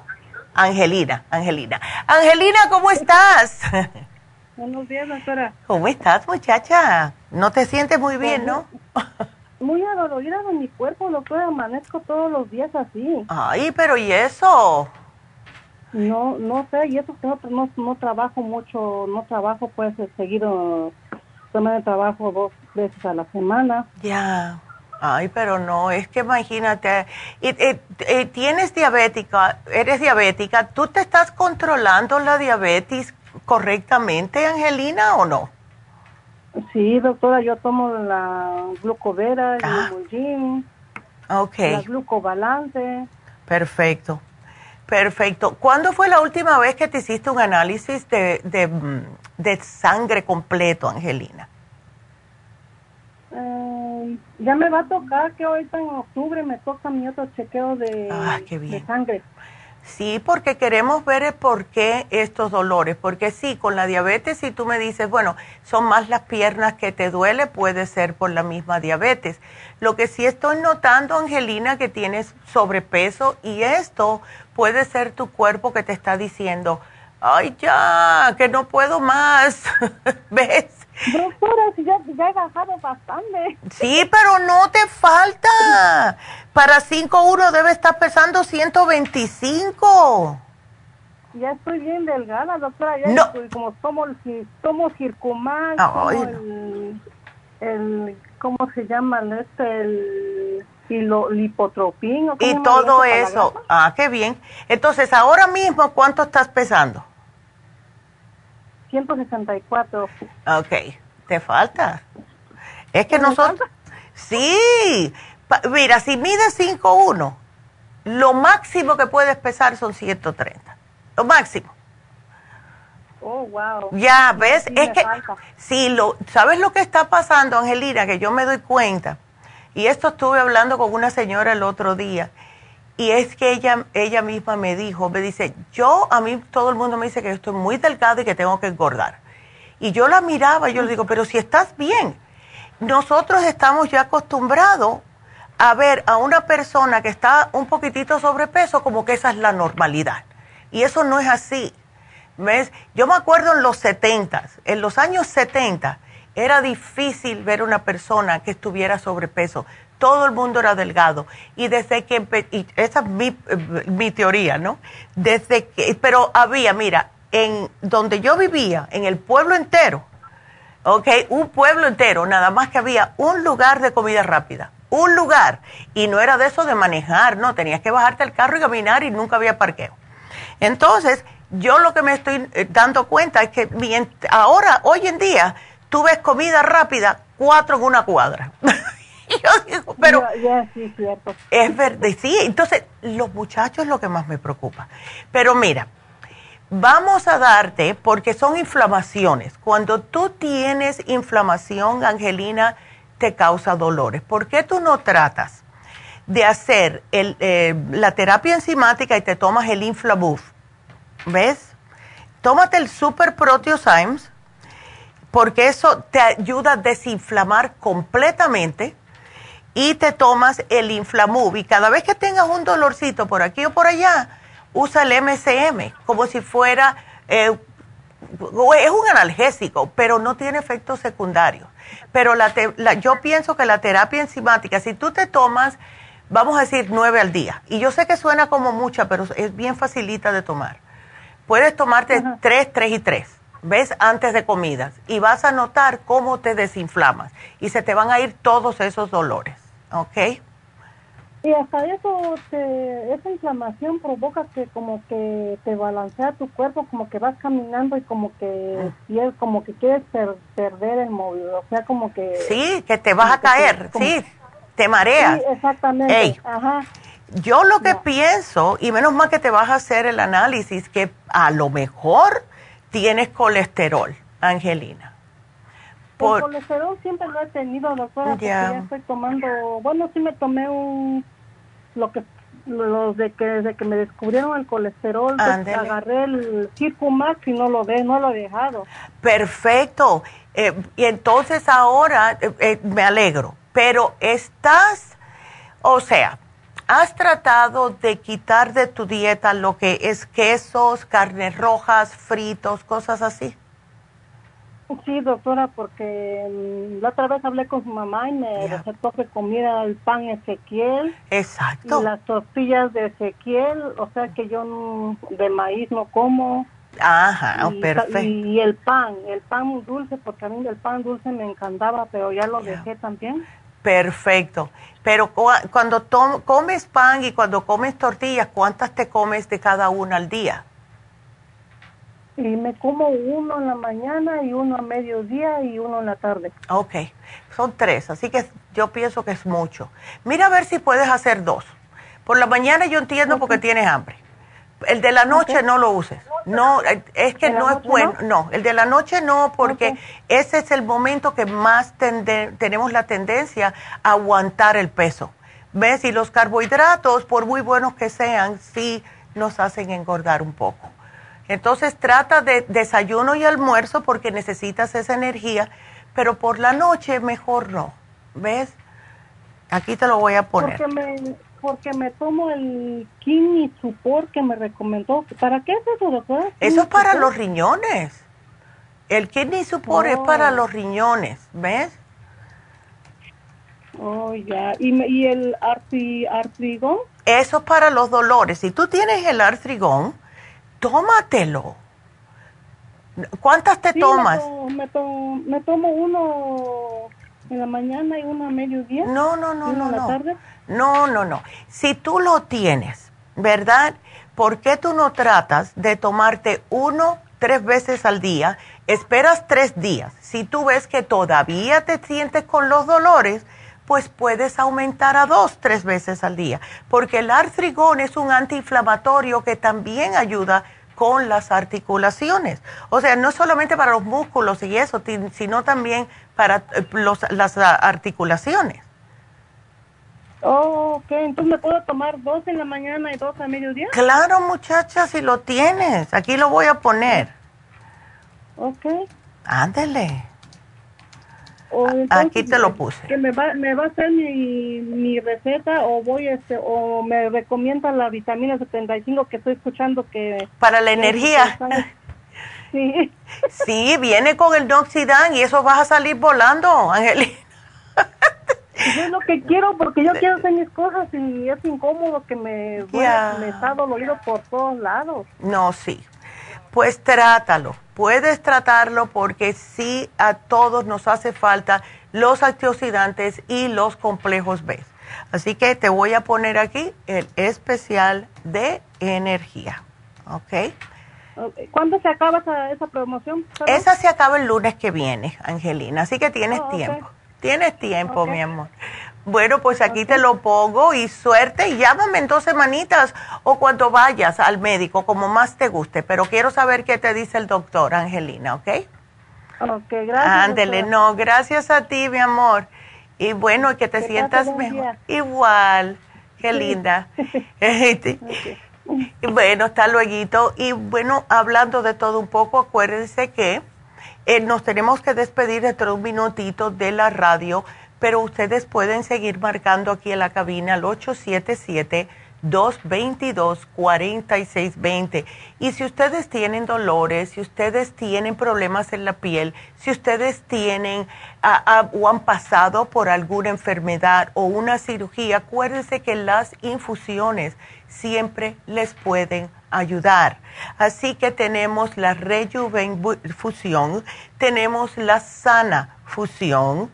Angelina, Angelina. Angelina, ¿cómo estás? Buenos días, doctora. ¿Cómo estás, muchacha? No te sientes muy bien, ¿no? Muy adolorida de mi cuerpo, doctora. Amanezco todos los días así. Ay, pero ¿y eso? No, no sé, y eso que no, no, no trabajo mucho, no trabajo pues seguido, de trabajo dos veces a la semana. Ya. Ay, pero no, es que imagínate, y, tienes diabética, eres diabética, ¿tú te estás controlando la diabetes correctamente, Angelina, o no? Sí, doctora, yo tomo la glucovera, el ah. okay. la glucobalance. Perfecto, perfecto. ¿Cuándo fue la última vez que te hiciste un análisis de, de, de sangre completo, Angelina? Eh, ya me va a tocar que ahorita en octubre me toca mi otro chequeo de, ah, sangre. Sí, porque queremos ver por qué estos dolores. Porque sí, con la diabetes, si tú me dices, bueno, son más las piernas que te duele, puede ser por la misma diabetes. Lo que sí estoy notando, Angelina, que tienes sobrepeso y esto puede ser tu cuerpo que te está diciendo, ay, ya, que no puedo más. *laughs* ¿Ves? Doctora, si ya, ya, he bajado bastante. Sí, pero no te falta. Para 5-1 debe estar pesando 125. Ya estoy bien delgada, doctora. Ya no. estoy, como tomo, tomo circumax, el, el, ¿cómo se llama? Este, el lipotropín. Y todo eso. Ah, qué bien. Entonces, ahora mismo, ¿cuánto estás pesando? 164. Ok, te falta. Es que nosotros... Sí, mira, si mides 5'1, lo máximo que puedes pesar son 130. Lo máximo. Oh, wow. Ya, ¿ves? es que, si lo, ¿sabes lo que está pasando, Angelina? Que yo me doy cuenta. Y esto estuve hablando con una señora el otro día y es que ella, ella misma me dijo, me dice, yo, a mí todo el mundo me dice que yo estoy muy delgada y que tengo que engordar. Y yo la miraba y yo le digo, pero si estás bien, nosotros estamos ya acostumbrados a ver a una persona que está un poquitito sobrepeso como que esa es la normalidad. Y eso no es así. ¿Ves? Yo me acuerdo en los 70, en los años 70, era difícil ver una persona que estuviera sobrepeso todo el mundo era delgado. Y desde que, y esa es mi, mi, teoría, ¿no? Desde que, pero había, mira, en donde yo vivía, en el pueblo entero, ¿ok? Un pueblo entero, nada más que había un lugar de comida rápida, un lugar. Y no era de eso de manejar, no, tenías que bajarte el carro y caminar y nunca había parqueo. Entonces, yo lo que me estoy eh, dando cuenta es que ahora, hoy en día, tú ves comida rápida cuatro en una cuadra. *laughs* *laughs* pero es verdad, sí, entonces los muchachos es lo que más me preocupa. Pero mira, vamos a darte, porque son inflamaciones, cuando tú tienes inflamación, Angelina, te causa dolores. ¿Por qué tú no tratas de hacer el, eh, la terapia enzimática y te tomas el Inflabuff? ¿Ves? Tómate el Super Proteosymes porque eso te ayuda a desinflamar completamente y te tomas el Inflamub y cada vez que tengas un dolorcito por aquí o por allá, usa el MCM como si fuera, eh, es un analgésico, pero no tiene efectos secundarios. Pero la yo pienso que la terapia enzimática, si tú te tomas, vamos a decir, nueve al día, y yo sé que suena como mucha, pero es bien facilita de tomar. Puedes tomarte tres, tres y tres, ¿ves? Antes de comidas, y vas a notar cómo te desinflamas, y se te van a ir todos esos dolores. ¿Ok? Y hasta eso, esa inflamación provoca que como que te balancea tu cuerpo, como que vas caminando y como que, es como que quieres perder el móvil, o sea, como que... Sí, que te vas a caer, sí, te mareas. Sí, exactamente, ajá. Yo lo que pienso, y menos mal que te vas a hacer el análisis, que a lo mejor tienes colesterol, Angelina. El colesterol siempre lo he tenido, doctora, porque ya estoy tomando, bueno, sí me tomé un, lo que los de que desde que me descubrieron el colesterol, pues, agarré el Circumax y no lo ve, no lo he dejado. Perfecto. Eh, y entonces ahora eh, eh, me alegro, pero estás, o sea, has tratado de quitar de tu dieta lo que es quesos, carnes rojas, fritos, cosas así. Sí, doctora, porque mm, la otra vez hablé con su mamá y me recetó que comiera el pan Ezequiel. Exacto. Y las tortillas de Ezequiel, o sea que yo de maíz no como. Ajá, perfecto. Y el pan, el pan dulce, porque a mí el pan dulce me encantaba, pero ya lo dejé también. Perfecto. Pero cuando comes pan y cuando comes tortillas, ¿cuántas te comes de cada una al día? Y me como uno en la mañana y uno a mediodía y uno en la tarde. Ok, son tres, así que yo pienso que es mucho. Mira a ver si puedes hacer dos. Por la mañana yo entiendo porque tienes hambre. El de la noche no lo uses. No, es que no es bueno. No? el de la noche no, porque ese es el momento que más tenemos la tendencia a aguantar el peso. ¿Ves? Y los carbohidratos, por muy buenos que sean, sí nos hacen engordar un poco. Entonces trata de desayuno y almuerzo porque necesitas esa energía, pero por la noche mejor no. ¿Ves? Aquí te lo voy a poner. Porque me, porque me tomo el Kidney Support que me recomendó. ¿Para qué es eso, doctora? Eso es para los riñones. El Kidney Support es para oh. los riñones, ¿ves? Oh, ya. ¿Y, y el artrigón? Eso es para los dolores. Si tú tienes el artrigón, tómatelo. ¿Cuántas te tomas? Me tomo, me, tomo, uno en la mañana y uno a mediodía. No, no, no, no. no. Tarde. No, no, no. Si tú lo tienes, ¿verdad? ¿Por qué tú no tratas de tomarte uno tres veces al día? Esperas tres días. Si tú ves que todavía te sientes con los dolores, pues puedes aumentar a dos, tres veces al día, porque el artrigón es un antiinflamatorio que también ayuda con las articulaciones. O sea, no solamente para los músculos y eso, sino también para eh, las articulaciones. Oh, ok. Entonces, ¿me puedo tomar dos en la mañana y dos a mediodía? Claro, muchacha, si lo tienes. Aquí lo voy a poner. Ok. Ándele. Aquí te lo puse. Que me va, me va a hacer mi, mi receta o voy este o me recomienda la vitamina 75 que estoy escuchando que para la energía. *laughs* Sí. Sí, viene con el Noxidan y eso vas a salir volando, Angelina. Yo es lo que quiero porque yo quiero hacer mis cosas y es incómodo que me, me está dolorido por todos lados. No, sí. Pues trátalo puedes tratarlo porque sí a todos nos hace falta los antioxidantes y los complejos B. Así que te voy a poner aquí el especial de energía. ¿Ok? ¿Cuándo se acaba esa, promoción? Esa se acaba el lunes que viene, Angelina. Así que tienes oh, tiempo. Tienes tiempo, mi amor. Bueno, pues aquí te lo pongo y suerte y llámame en dos semanitas o cuando vayas al médico, como más te guste. Pero quiero saber qué te dice el doctor, Angelina, ¿ok? Ok, gracias. Ándele, no, gracias a ti, mi amor. Y bueno, que te sientas mejor. Igual, qué linda. *laughs* *laughs* bueno, hasta luego. Y bueno, hablando de todo un poco, acuérdense que eh, nos tenemos que despedir dentro de un minutito de la radio pero ustedes pueden seguir marcando aquí en la cabina al 877-222-4620. Y si ustedes tienen dolores, si ustedes tienen problemas en la piel, si ustedes tienen o han pasado por alguna enfermedad o una cirugía, acuérdense que las infusiones siempre les pueden ayudar. Así que tenemos la Rejuven Fusión, tenemos la Sana Fusión,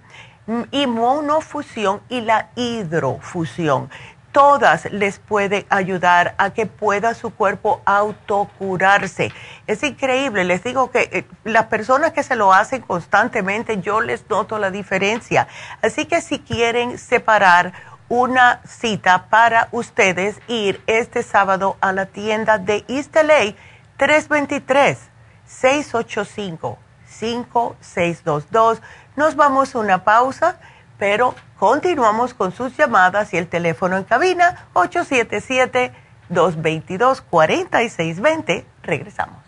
inmunofusión y la hidrofusión. Todas les pueden ayudar a que pueda su cuerpo autocurarse. Es increíble, les digo que eh, las personas que se lo hacen constantemente, yo les noto la diferencia. Así que si quieren separar una cita para ustedes ir este sábado a la tienda de East 323 685 5622 nos vamos a una pausa, Pero continuamos con sus llamadas y el teléfono en cabina 877-222-4620. Regresamos.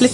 Les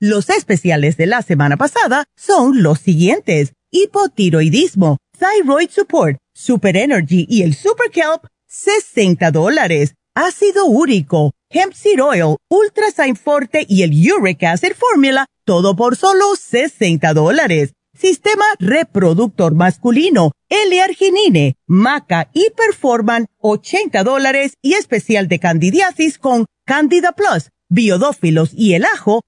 Los especiales de la semana pasada son los siguientes. Hipotiroidismo, Thyroid Support, Super Energy y el Super Kelp, 60 dólares. Ácido úrico, Hemp Seed Oil, Ultrasign Forte y el Uric Acid Formula, todo por solo 60 dólares. Sistema reproductor masculino, L-arginine, Maca y Performan, 80 dólares y especial de candidiasis con Candida Plus biodófilos y el ajo,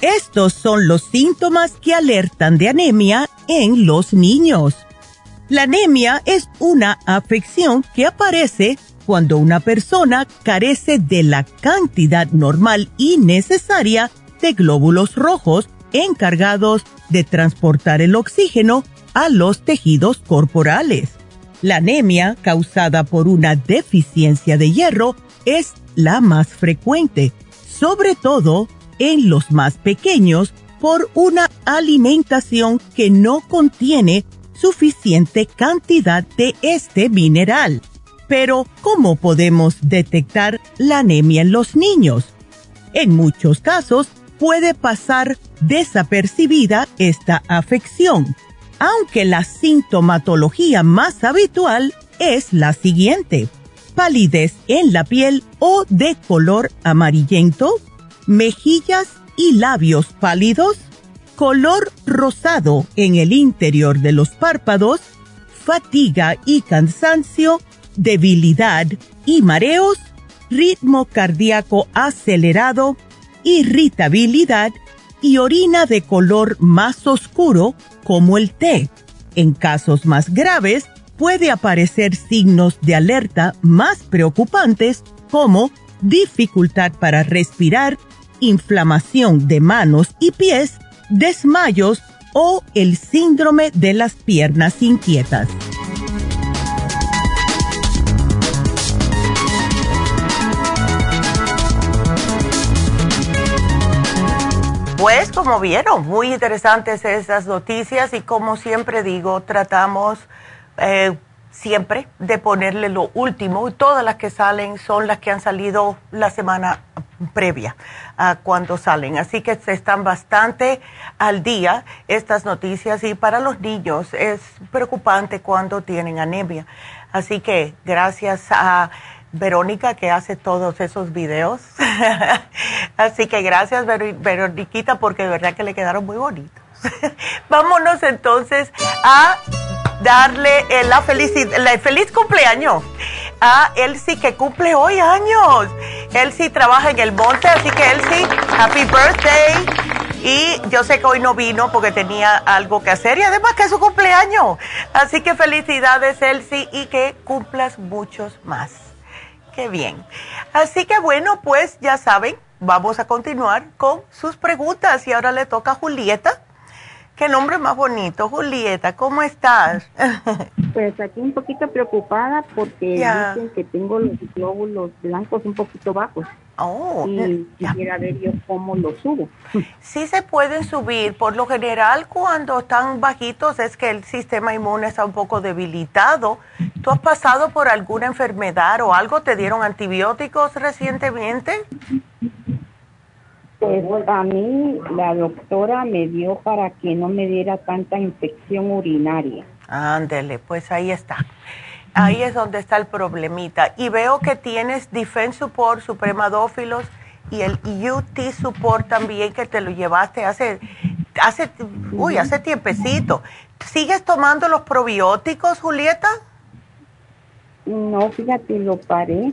Estos son los síntomas que alertan de anemia en los niños. La anemia es una afección que aparece cuando una persona carece de la cantidad normal y necesaria de glóbulos rojos encargados de transportar el oxígeno a los tejidos corporales. La anemia causada por una deficiencia de hierro es la más frecuente, sobre todo en los más pequeños por una alimentación que no contiene suficiente cantidad de este mineral. Pero, ¿cómo podemos detectar la anemia en los niños? En muchos casos puede pasar desapercibida esta afección, aunque la sintomatología más habitual es la siguiente. Palidez en la piel o de color amarillento, mejillas y labios pálidos, color rosado en el interior de los párpados, fatiga y cansancio, debilidad y mareos, ritmo cardíaco acelerado, irritabilidad y orina de color más oscuro como el té. En casos más graves, puede aparecer signos de alerta más preocupantes como dificultad para respirar, inflamación de manos y pies, desmayos o el síndrome de las piernas inquietas. Pues como vieron, muy interesantes esas noticias y como siempre digo, tratamos eh, siempre de ponerle lo último. Todas las que salen son las que han salido la semana previa a cuando salen. Así que están bastante al día estas noticias y para los niños es preocupante cuando tienen anemia. Así que gracias a Verónica que hace todos esos videos. *laughs* Así que gracias Veroniquita porque de verdad que le quedaron muy bonitos. *laughs* Vámonos entonces a darle la feliz, la feliz cumpleaños a Elsie que cumple hoy años. Elsie trabaja en el monte, así que Elsie, happy birthday. Y yo sé que hoy no vino porque tenía algo que hacer y además que es su cumpleaños. Así que felicidades Elsie y que cumplas muchos más. Qué bien. Así que bueno, pues ya saben, vamos a continuar con sus preguntas y ahora le toca a Julieta Qué nombre más bonito, Julieta, ¿cómo estás? *laughs* Pues aquí un poquito preocupada porque dicen que tengo los glóbulos blancos un poquito bajos. Oh, y quisiera ver yo cómo los subo. *laughs* Sí se pueden subir. Por lo general, cuando están bajitos es que el sistema inmune está un poco debilitado. ¿Tú has pasado por alguna enfermedad o algo? ¿Te dieron antibióticos recientemente? Pues a mí la doctora me dio para que no me diera tanta infección urinaria. Ándele, pues ahí está. Ahí es donde está el problemita. Y veo que tienes Defense Support, Supremadófilos y el UT Support también que te lo llevaste hace, hace, uy, hace tiempecito. ¿Sigues tomando los probióticos, Julieta? No, fíjate, lo paré.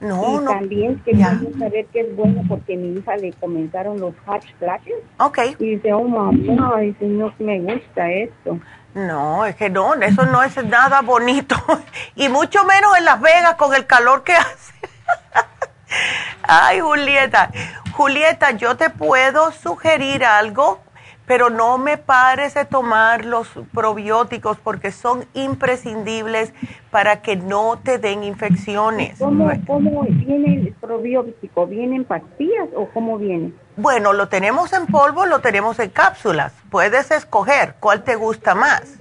No, y también quería saber que es bueno porque mi hija le comenzaron los hatch flashes. Ok. Y dice, oh mamá, dice, no me gusta esto. No, es que no, eso no es nada bonito. *laughs* y mucho menos en Las Vegas con el calor que *laughs* hace. Ay, Julieta. Julieta, yo te puedo sugerir algo pero no me pares de tomar los probióticos porque son imprescindibles para que no te den infecciones. ¿Cómo, viene el probiótico? ¿Viene en pastillas o cómo viene? Bueno, lo tenemos en polvo, lo tenemos en cápsulas. Puedes escoger cuál te gusta más.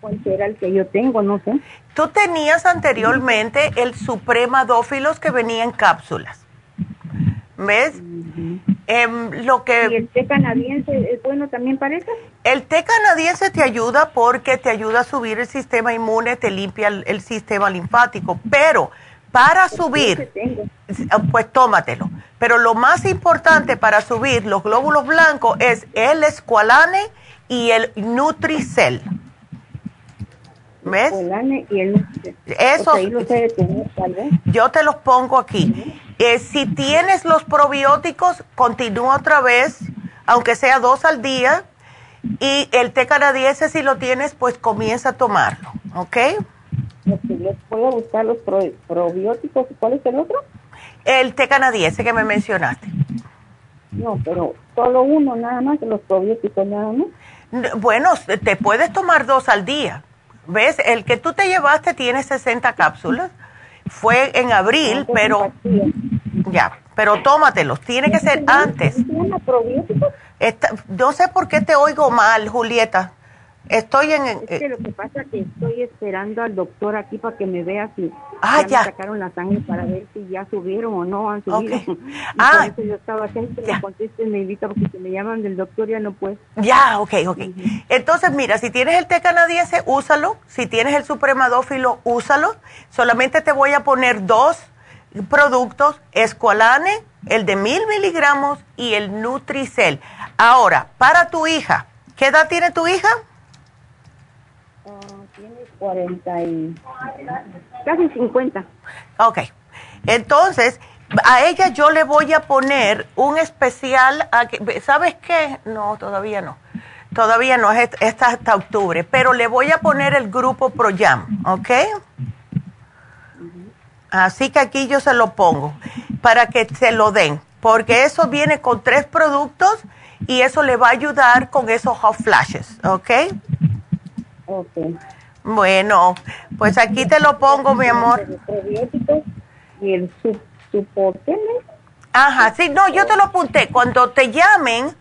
¿Cuál será el que yo tengo? No sé. Tú tenías anteriormente el Suprema Dófilos que venía en cápsulas. ¿Ves? Em, lo que, ¿Y el té canadiense es bueno también para eso? El té canadiense te ayuda porque te ayuda a subir el sistema inmune, te limpia el, sistema linfático, pero para subir, pues tómatelo. Pero lo más importante para subir los glóbulos blancos es el escualane y el Nutricel. ¿Ves? y el Eso. Yo te los pongo aquí. Eh, si tienes los probióticos, continúa otra vez aunque sea dos al día. Y el té canadiense, si lo tienes, pues comienza a tomarlo, ¿ok? Les voy a buscar los probióticos. ¿Cuál es el otro? El té canadiense que me mencionaste. No, pero solo uno nada más, los probióticos nada más. Bueno, te puedes tomar dos al día. ¿Ves? El que tú te llevaste tiene 60 cápsulas. Fue en abril, pero... Ya, pero tómatelos. Tiene que ser antes. no sé por qué te oigo mal, Julieta. Estoy en... Es que lo que pasa es que estoy esperando al doctor aquí para que me vea si ah, ya, Me sacaron la sangre para ver si ya subieron o no han subido. *laughs* ah, por eso yo estaba siempre me contesten, me invita porque si me llaman del doctor ya no puedo. Ya, ok, ok. Entonces, mira, si tienes el té canadiense, úsalo. Si tienes el supremadófilo, úsalo. Solamente te voy a poner dos productos, Esqualane, el de mil miligramos y el Nutricel. Ahora, para tu hija, ¿qué edad tiene tu hija? tiene 40 y casi 50. Ok. Entonces, a ella yo le voy a poner un especial, ¿sabes qué? No, todavía no. Todavía no, es hasta octubre, pero le voy a poner el grupo ProYam, ¿ok? Así que aquí yo se lo pongo para que se lo den, porque eso viene con tres productos y eso le va a ayudar con esos hot flashes, ¿ok? Bueno, pues aquí te lo pongo, mi amor. Y el Ajá, sí, no, yo te lo apunté. Cuando te llamen,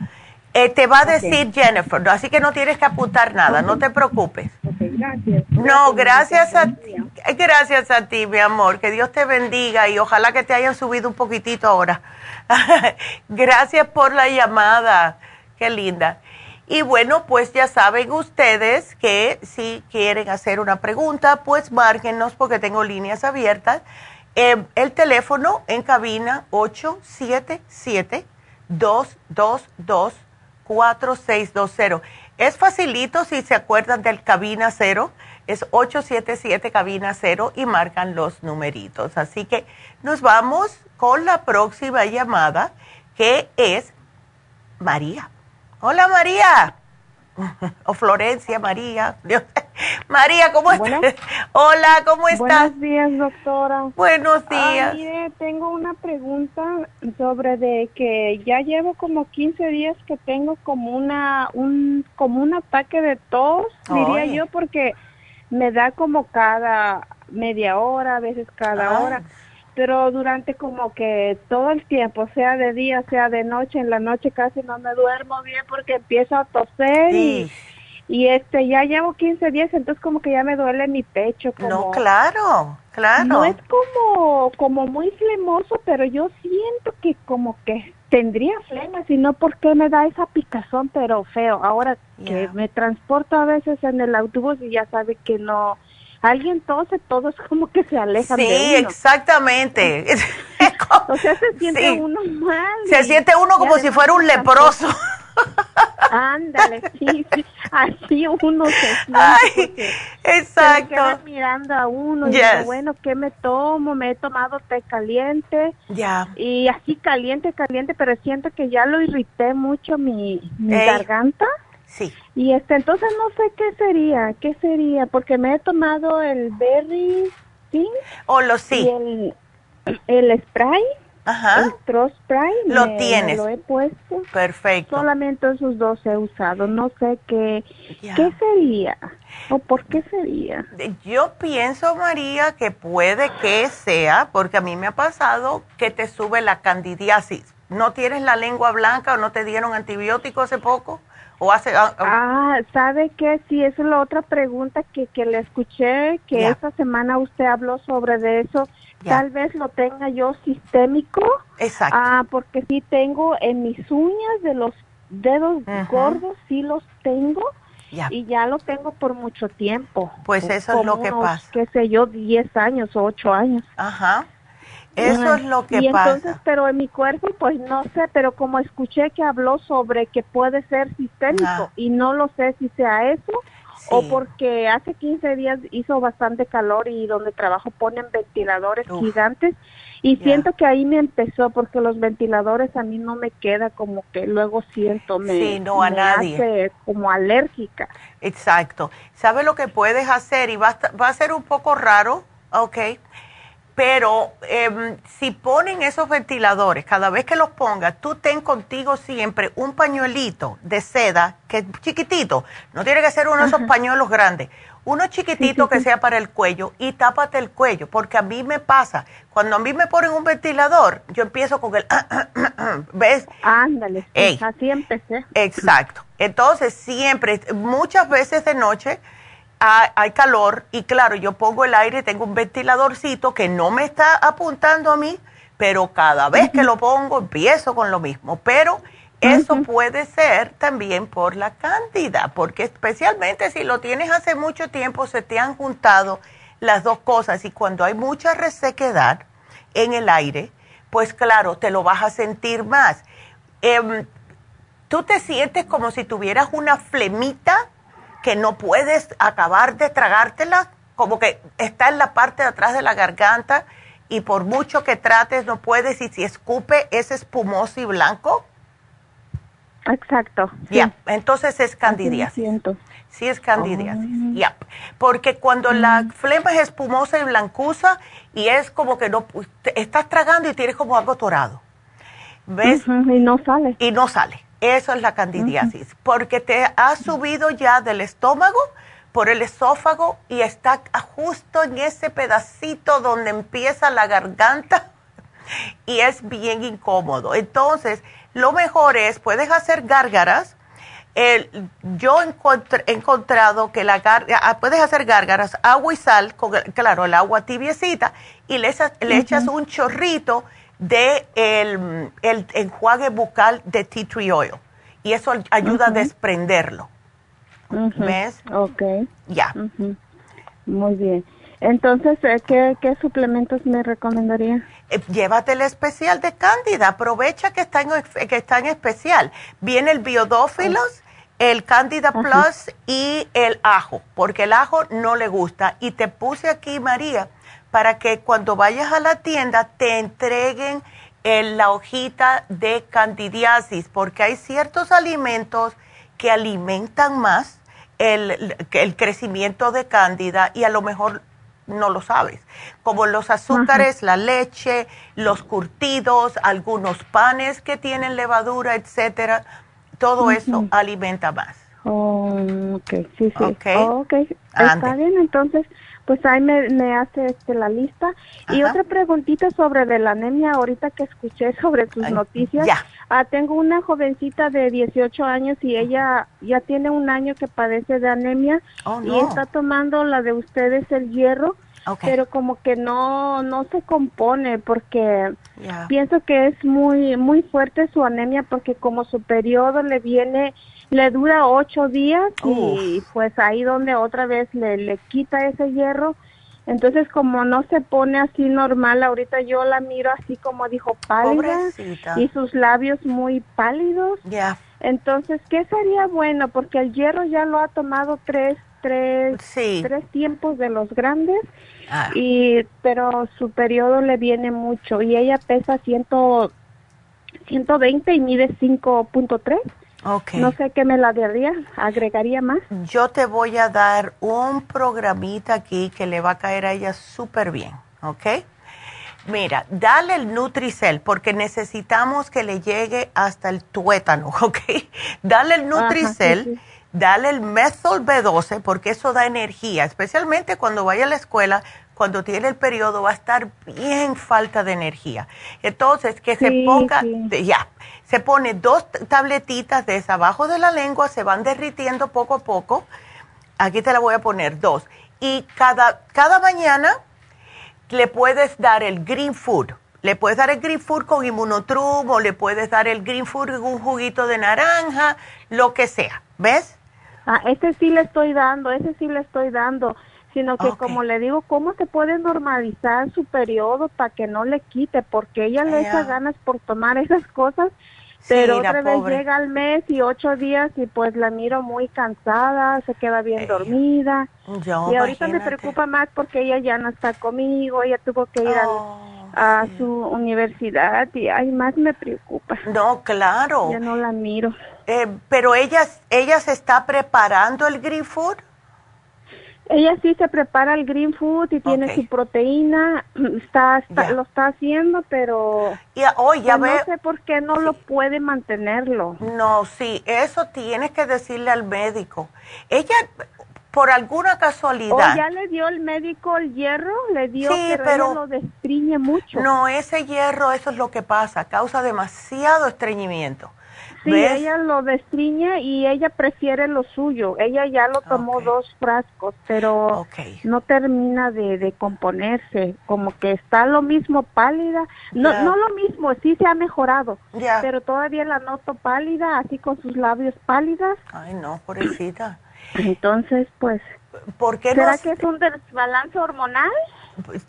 eh, te va a decir Jennifer, así que no tienes que apuntar nada, no te preocupes. gracias. No, gracias a ti, gracias a ti, mi amor, que Dios te bendiga y ojalá que te hayan subido un poquitito ahora. *laughs* gracias por la llamada, qué linda. Y bueno, pues ya saben ustedes que si quieren hacer una pregunta, pues márquenos porque tengo líneas abiertas. Eh, el teléfono en cabina 877-222-4620. Es facilito si se acuerdan del cabina cero. Es 877 cabina cero y marcan los numeritos. Así que nos vamos con la próxima llamada que es María. Hola María. *laughs* O Florencia, María. María, ¿cómo estás? *laughs* Hola, ¿cómo estás? Buenos días, doctora. Buenos días. mire, tengo una pregunta sobre de que ya llevo como 15 días que tengo como una un como un ataque de tos, diría yo, porque me da como cada media hora, a veces cada hora pero durante como que todo el tiempo, sea de día, sea de noche, en la noche casi no me duermo bien porque empiezo a toser y, y, este ya llevo 15 días, entonces como que ya me duele mi pecho. Como, no, claro, claro. No es como, como muy flemoso, pero yo siento que como que tendría flema, sino porque me da esa picazón, pero feo. Ahora que me transporto a veces en el autobús y ya sabe que no alguien tose, todos como que se alejan sí, de uno. Sí, exactamente. *laughs* o sea, se siente uno mal. Se siente uno como si fuera un leproso. Ándale, sí, así uno se siente. Ay, exacto. Se mirando a uno y bueno, ¿qué me tomo? Me he tomado té caliente. Ya. Y así caliente, caliente, pero siento que ya lo irrité mucho mi, mi garganta. Sí. Y este, entonces no sé qué sería, qué sería, porque me he tomado el berry, ¿sí? O lo sí. el, el spray. Ajá. El Trust Spray. Lo tienes. lo he puesto. Perfecto. Solamente esos dos he usado. No sé qué, qué sería o por qué sería. Yo pienso, María, que puede que sea, porque a mí me ha pasado que te sube la candidiasis. ¿No tienes la lengua blanca o no te dieron antibiótico hace poco? ¿O hace, ah, ah, ¿sabe qué? Sí, esa es la otra pregunta que, que le escuché, que esta semana usted habló sobre de eso. Tal vez lo tenga yo sistémico. Exacto. Ah, porque sí tengo en mis uñas de los dedos gordos, sí los tengo. Y ya lo tengo por mucho tiempo. Pues eso es lo que pasa. qué sé yo, 10 años o 8 años. Ajá. Eso es lo que y entonces, pero en mi cuerpo, pues no sé, pero como escuché que habló sobre que puede ser sistémico y no lo sé si sea eso o porque hace 15 días hizo bastante calor y donde trabajo ponen ventiladores gigantes y siento que ahí me empezó porque los ventiladores a mí no me queda como que luego siento me, no a nadie. hace como alérgica. Exacto. ¿Sabe lo que puedes hacer? Y va a, va a ser un poco raro, ¿ok? Pero em, si ponen esos ventiladores, cada vez que los pongas, tú ten contigo siempre un pañuelito de seda, que es chiquitito, no tiene que ser uno de esos pañuelos grandes, uno chiquitito que *laughs* sea para el cuello y tápate el cuello, porque a mí me pasa, cuando a mí me ponen un ventilador, yo empiezo con el, *clears throat* ¿ves? Ándale, así empecé. Exacto. Entonces, siempre, muchas veces de noche, hay calor y claro, yo pongo el aire, tengo un ventiladorcito que no me está apuntando a mí, pero cada vez que lo pongo empiezo con lo mismo. Pero eso puede ser también por la cándida, porque especialmente si lo tienes hace mucho tiempo, se te han juntado las dos cosas y cuando hay mucha resequedad en el aire, pues claro, te lo vas a sentir más. Em, tú te sientes como si tuvieras una flemita que no puedes acabar de tragártela, como que está en la parte de atrás de la garganta y por mucho que trates no puedes y si escupe es espumoso y blanco. Exacto. Ya, entonces es candidiasis. Sí es candidiasis. Oh. Ya, porque cuando la mm. flema es espumosa y blancuza y es como que no estás tragando y tienes como algo torado. ¿Ves? Y no sale. Y no sale. Eso es la candidiasis, porque te ha subido ya del estómago por el esófago y está justo en ese pedacito donde empieza la garganta y es bien incómodo. Entonces, lo mejor es, puedes hacer gárgaras. yo he encontrado que la ah, puedes hacer gárgaras, agua y sal, con, claro, el agua tibiecita, y le, le echas un chorrito de el, el enjuague bucal de tea tree oil y eso ayuda a desprenderlo. ¿Ves? Ok. Ya. Muy bien. Entonces, eh, ¿qué, ¿qué, suplementos me recomendaría? Eh, llévate el especial de Cándida. Aprovecha que está en, que está en especial. Viene el biodófilos, el Cándida Plus y el ajo, porque el ajo no le gusta. Y te puse aquí, María, para que cuando vayas a la tienda te entreguen la hojita de candidiasis, porque hay ciertos alimentos que alimentan más el, el crecimiento de cándida y a lo mejor no lo sabes, como los azúcares, la leche, los curtidos, algunos panes que tienen levadura, etcétera, todo eso alimenta más. Oh, ok, sí, sí. Okay. Está bien, entonces pues ahí me, hace este, la lista. Y otra preguntita sobre de la anemia, ahorita que escuché *laughs* sobre tus noticias. Ah, tengo una jovencita de 18 años y ella ya tiene un año que padece de anemia oh, y está tomando la de ustedes el hierro. pero como que no no se compone porque pienso que es muy muy fuerte su anemia porque como su periodo le viene le dura ocho días y pues ahí donde otra vez le, le quita ese hierro. Entonces como no se pone así normal, ahorita yo la miro así como dijo pálida y sus labios muy pálidos. Ya. Entonces, ¿qué sería bueno? Porque el hierro ya lo ha tomado tres, tres, tres tiempos de los grandes, ah. y pero su periodo le viene mucho y ella pesa ciento, 120 y mide 5.3. No sé qué me la daría, agregaría más. Yo te voy a dar un programita aquí que le va a caer a ella súper bien, ¿ok? Mira, dale el Nutricel porque necesitamos que le llegue hasta el tuétano, *laughs* ¿ok? Dale el Nutricel, dale el Methyl B12 porque eso da energía, especialmente cuando vaya a la escuela, cuando tiene el periodo va a estar bien falta de energía. Entonces, que se ponga, ya, se pone dos tabletitas de esa abajo de la lengua, se van derritiendo poco a poco. Aquí te la voy a poner dos. Y cada, cada mañana le puedes dar el green food. Le puedes dar el green food con inmunotrum o le puedes dar el green food con un juguito de naranja, lo que sea. ¿Ves? Ah, ese sí le estoy dando, ese sí le estoy dando. Sino que como le digo, ¿cómo se puede normalizar su periodo para que no le quite? Porque ella le echa ganas por tomar *laughs* esas cosas Pero otra vez llega al mes y ocho días y pues la miro muy cansada, se queda bien dormida. y ahorita me preocupa más porque ella ya no está conmigo, ella tuvo que ir a oh, su universidad y ay, más me preocupa. No, claro. Ya no la miro. Eh, pero ella, ella se está preparando el green food. Ella sí se prepara el green food y tiene su proteína, *clears throat* está, lo está haciendo, pero ya, oh, ya pues no sé por qué no lo puede mantenerlo. No, sí, eso tienes que decirle al médico. Ella, por alguna casualidad. ¿O ya le dio el médico el hierro? Le dio, sí, pero, lo destriñe mucho. No, ese hierro, eso es lo que pasa, causa demasiado estreñimiento. Sí, ella lo destriñe y ella prefiere lo suyo. Ella ya lo tomó dos frascos, pero no termina de, componerse. Como que está lo mismo pálida. No, no lo mismo, sí se ha mejorado. Pero todavía la noto pálida, así con sus labios pálidas. Ay, no, pobrecita. Entonces, pues, ¿Por qué ¿será que es un desbalance hormonal?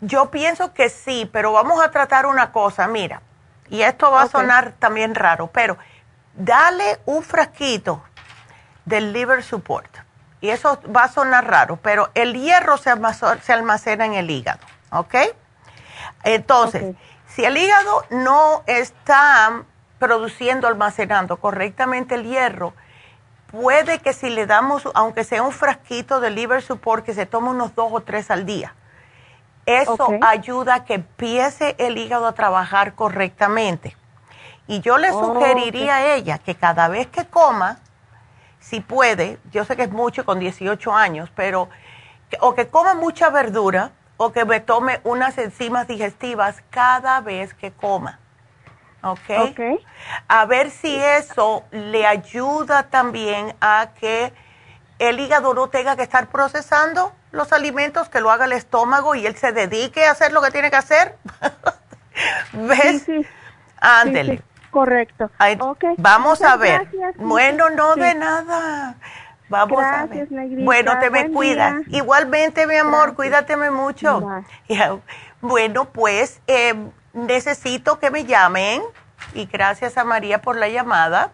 Yo pienso que sí, pero vamos a tratar una cosa, mira. Y esto va a sonar también raro, pero dale un frasquito del liver support. Y eso va a sonar raro, pero el hierro se almacena, en el hígado, ¿ok? Entonces, si el hígado no está produciendo, almacenando correctamente el hierro, puede que si le damos, aunque sea un frasquito de liver support, que se tome unos dos o tres al día, eso ayuda a que empiece el hígado a trabajar correctamente. Y yo le oh, sugeriría a ella que cada vez que coma, si puede, yo sé que es mucho con 18 años, pero o que coma mucha verdura o que me tome unas enzimas digestivas cada vez que coma. ¿Ok? A ver si eso le ayuda también a que el hígado no tenga que estar procesando los alimentos, que lo haga el estómago y él se dedique a hacer lo que tiene que hacer. *laughs* ¿Ves? Sí, Ándele. Correcto. Vamos a ver. Bueno, no de nada. Vamos a ver. Bueno, te me cuidas. Igualmente, mi amor, cuídateme mucho. Bueno, pues eh, necesito que me llamen y gracias a María por la llamada.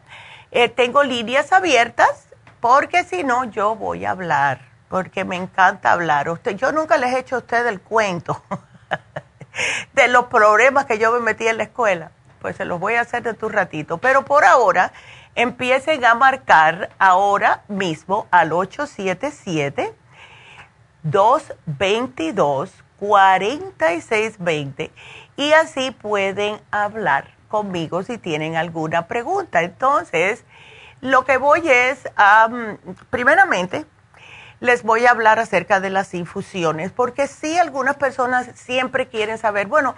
Eh, tengo líneas abiertas porque si no, yo voy a hablar, porque me encanta hablar. Usted, yo nunca les he hecho a usted el cuento *laughs* de los problemas que yo me metí en la escuela pues se los voy a hacer de tu ratito. Pero por ahora, empiecen a marcar ahora mismo al 877-222-4620 y así pueden hablar conmigo si tienen alguna pregunta. Entonces, lo que voy es, primeramente, les voy a hablar acerca de las infusiones, porque sí algunas personas siempre quieren saber, bueno,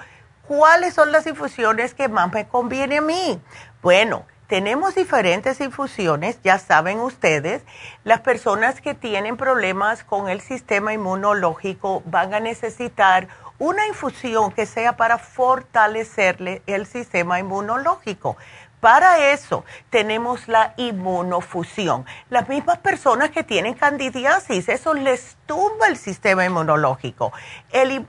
¿cuáles son las infusiones que más me conviene a mí? Bueno, tenemos diferentes infusiones, ya saben ustedes, las personas que tienen problemas con el sistema inmunológico van a necesitar una infusión que sea para fortalecerle el sistema inmunológico. Para eso tenemos la inmunofusión. Las mismas personas que tienen candidiasis, eso les tumba el sistema inmunológico.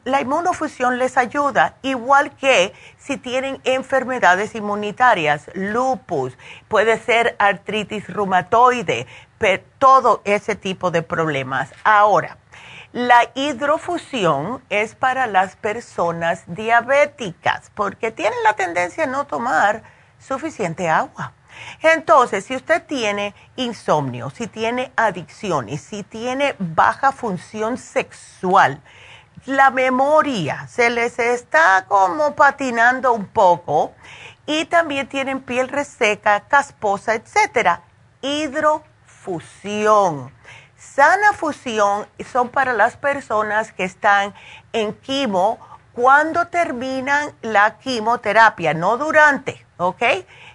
la inmunofusión les ayuda, igual que si tienen enfermedades inmunitarias, lupus, puede ser artritis reumatoide, todo ese tipo de problemas. Ahora, la hidrofusión es para las personas diabéticas, porque tienen la tendencia a no tomar suficiente agua. Entonces, si usted tiene insomnio, si tiene adicciones, si tiene baja función sexual, la memoria se les está como patinando un poco y también tienen piel reseca, casposa, etcétera. Hidrofusión. Sana fusión son para las personas que están en quimo cuando terminan la quimioterapia, no durante, ¿ok?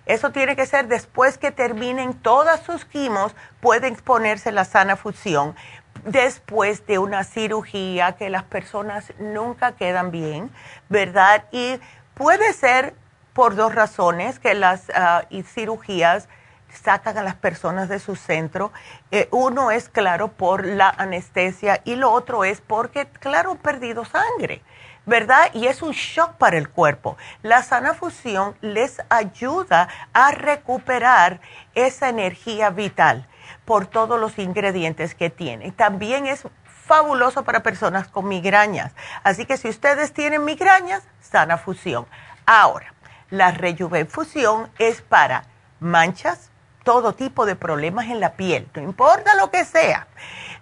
Eso tiene que ser después que terminen todas sus quimos, pueden exponerse la sana fusión. Después de una cirugía que las personas nunca quedan bien, ¿verdad? Y puede ser por dos razones que las ah, cirugías sacan a las personas de su centro. Eh, uno es, claro, por la anestesia y lo otro es porque, claro, han perdido sangre. ¿Verdad? Y es un shock para el cuerpo. La sana fusión les ayuda a recuperar esa energía vital por todos los ingredientes que tiene. También es fabuloso para personas con migrañas. Así que si ustedes tienen migrañas, sana fusión. Ahora, la rejuvenfusión es para manchas, todo tipo de problemas en la piel, no importa lo que sea,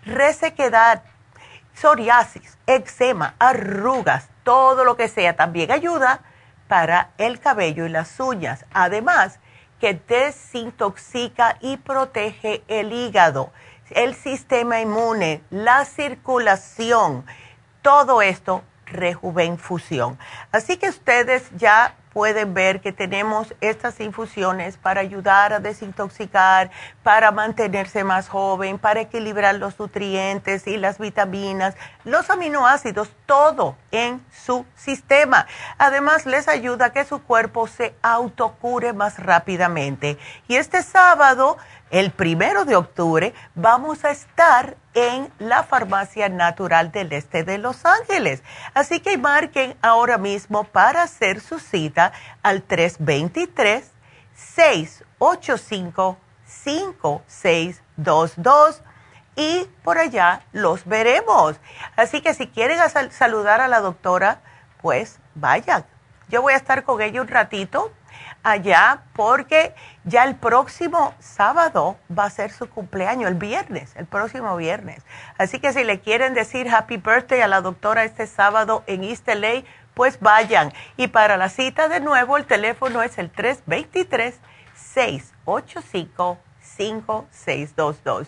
resequedad, psoriasis, eczema, arrugas, todo lo que sea, también ayuda para el cabello y las uñas. Además, que desintoxica y protege el hígado, el sistema inmune, la circulación, todo esto rejuvenfusión. Así que ustedes ya pueden ver que tenemos estas infusiones para ayudar a desintoxicar, para mantenerse más joven, para equilibrar los nutrientes y las vitaminas, los aminoácidos, todo en su sistema. Además, les ayuda a que su cuerpo se autocure más rápidamente. Y este sábado el primero de octubre vamos a estar en la Farmacia Natural del Este de Los Ángeles. Así que marquen ahora mismo para hacer su cita al 323-685-5622 y por allá los veremos. Así que si quieren saludar a la doctora, pues vayan. Yo voy a estar con ella un ratito allá porque ya el próximo sábado va a ser su cumpleaños, el viernes, el próximo viernes. Así que si le quieren decir happy birthday a la doctora este sábado en East LA, pues vayan. Y para la cita de nuevo, el teléfono es el 323-685-5622.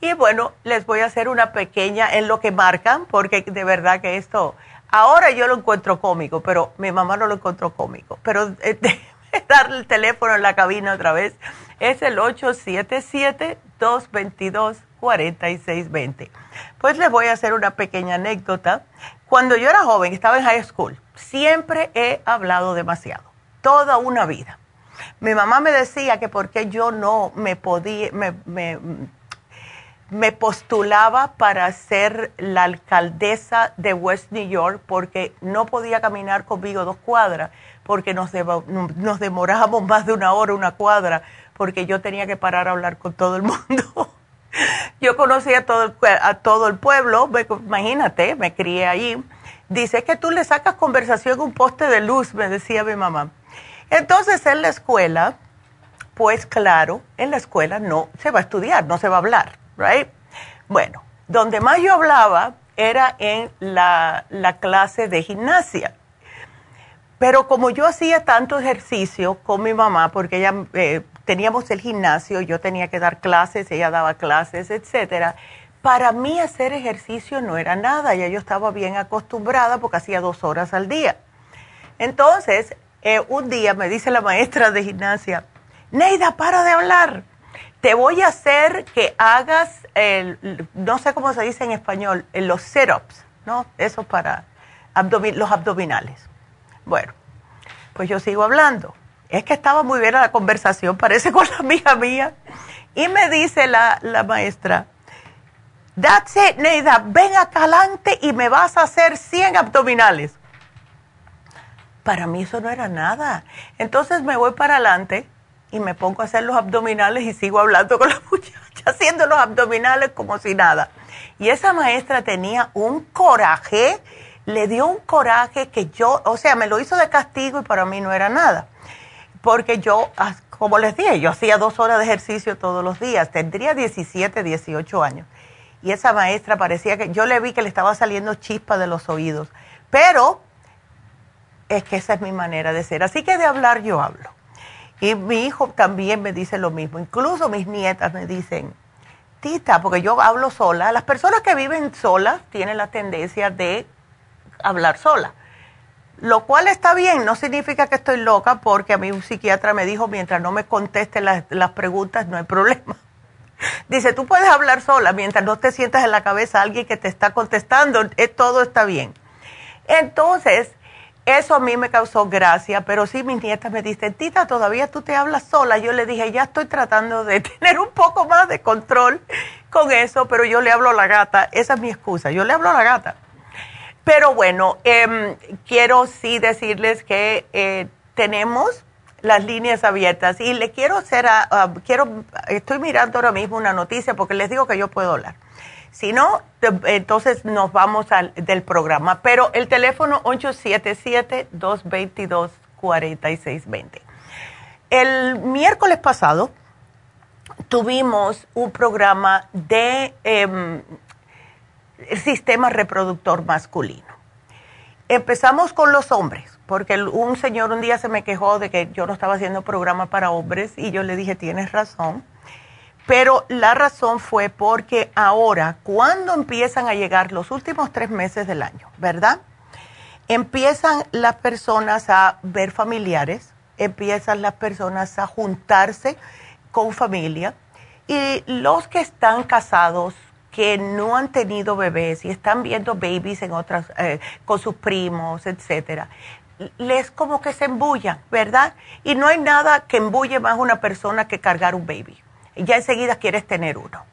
Y bueno, les voy a hacer una pequeña en lo que marcan, porque de verdad que esto, ahora yo lo encuentro cómico, pero mi mamá no lo encontró cómico. Pero... Este, *laughs* *laughs* darle el teléfono en la cabina otra vez. Es el 877-222-4620. Pues les voy a hacer una pequeña anécdota. Cuando yo era joven, estaba en high school, siempre he hablado demasiado, toda una vida. Mi mamá me decía que porque yo no me podía, me, me, me postulaba para ser la alcaldesa de West New York porque no podía caminar conmigo dos cuadras porque nos, demorábamos más de una hora, una cuadra, porque yo tenía que parar a hablar con todo el mundo. *laughs* yo conocía a todo, el, a todo el pueblo, imagínate, me crié ahí. Dice que tú le sacas conversación a un poste de luz, me decía mi mamá. Entonces en la escuela, pues claro, en la escuela no se va a estudiar, no se va a hablar, ¿right? Bueno, donde más yo hablaba era en la clase de gimnasia. Pero como yo hacía tanto ejercicio con mi mamá, porque ella eh, teníamos el gimnasio, yo tenía que dar clases, ella daba clases, etcétera. Para mí hacer ejercicio no era nada, ya yo estaba bien acostumbrada porque hacía dos horas al día. Entonces, eh, un día me dice la maestra de gimnasia, Neida, para de hablar. Te voy a hacer que hagas, el, no sé cómo se dice en español, los sit-ups, ¿no? Eso para los abdominales. Bueno, pues yo sigo hablando. Es que estaba muy bien la conversación, parece *laughs* con la amiga mía. Y me dice la, la maestra, that's it, Neida, ven acá adelante y me vas a hacer 100 abdominales. Para mí eso no era nada. Entonces me voy para adelante y me pongo a hacer los abdominales y sigo hablando con la *laughs* muchacha, haciendo los abdominales como si nada. Y esa maestra tenía un coraje le dio un coraje que yo, o sea, me lo hizo de castigo y para mí no era nada. Porque yo, como les dije, yo hacía dos horas de ejercicio todos los días, tendría 17, 18 años. Y esa maestra parecía que, yo le vi que le estaba saliendo chispa de los oídos. Pero es que esa es mi manera de ser. Así que de hablar yo hablo. Y mi hijo también me dice lo mismo. Incluso mis nietas me dicen, Tita, porque yo hablo sola. Las personas que viven solas tienen la tendencia de hablar sola. Lo cual está bien, no significa que estoy loca porque a mí un psiquiatra me dijo, mientras no me conteste las, preguntas, no hay problema. *laughs* Dice, tú puedes hablar sola mientras no te sientas en la cabeza alguien que te está contestando, eh, todo está bien. Entonces, eso a mí me causó gracia, pero sí mis nietas me dicen, Tita, todavía tú te hablas sola. Yo le dije, ya estoy tratando de *laughs* tener un poco más de control con eso, pero yo le hablo a la gata, esa es mi excusa, yo le hablo a la gata. Pero bueno, em, quiero sí decirles que eh, tenemos las líneas abiertas y le quiero hacer, a, quiero, estoy mirando ahora mismo una noticia porque les digo que yo puedo hablar. Si no, entonces nos vamos al del programa. Pero el teléfono 877-222-4620. El miércoles pasado tuvimos un programa de em, sistema reproductor masculino. Empezamos con los hombres, porque un señor un día se me quejó de que yo no estaba haciendo programa para hombres y yo le dije, tienes razón. Pero la razón fue porque ahora, cuando empiezan a llegar los últimos tres meses del año, ¿verdad? Empiezan las personas a ver familiares, empiezan las personas a juntarse con familia y los que están casados que no han tenido bebés y están viendo babies en otras, eh, con sus primos, etcétera, les como que se embullan, ¿verdad? Y no hay nada que embulle más a una persona que cargar un baby. Ya enseguida quieres tener uno.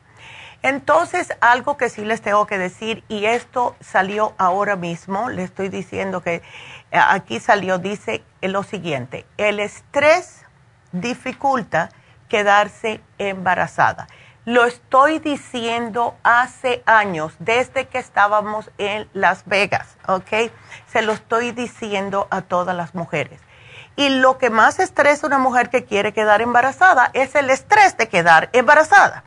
Entonces, algo que sí les tengo que decir, y esto salió ahora mismo, le estoy diciendo que eh, aquí salió, dice lo siguiente, el estrés dificulta quedarse embarazada. Lo estoy diciendo hace años, desde que estábamos en Las Vegas, ¿ok? Se lo estoy diciendo a todas las mujeres. Y lo que más estresa a una mujer que quiere quedar embarazada es el estrés de quedar embarazada.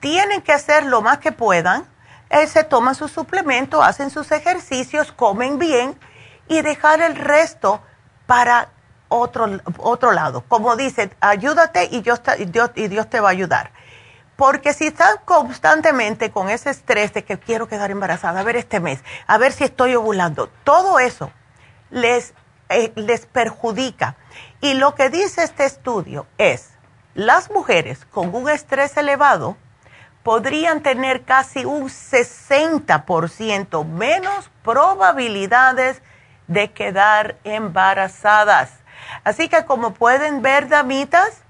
Tienen que hacer lo más que puedan, eh, se toman su suplemento, hacen sus ejercicios, comen bien y dejar el resto para otro, otro lado. Como dicen, ayúdate y y Dios te va a ayudar porque si están constantemente con ese estrés de que quiero quedar embarazada, a ver este mes, a ver si estoy ovulando, todo eso les, eh, les perjudica. Y lo que dice este estudio es, las mujeres con un estrés elevado podrían tener casi un 60% menos probabilidades de quedar embarazadas. Así que como pueden ver, damitas,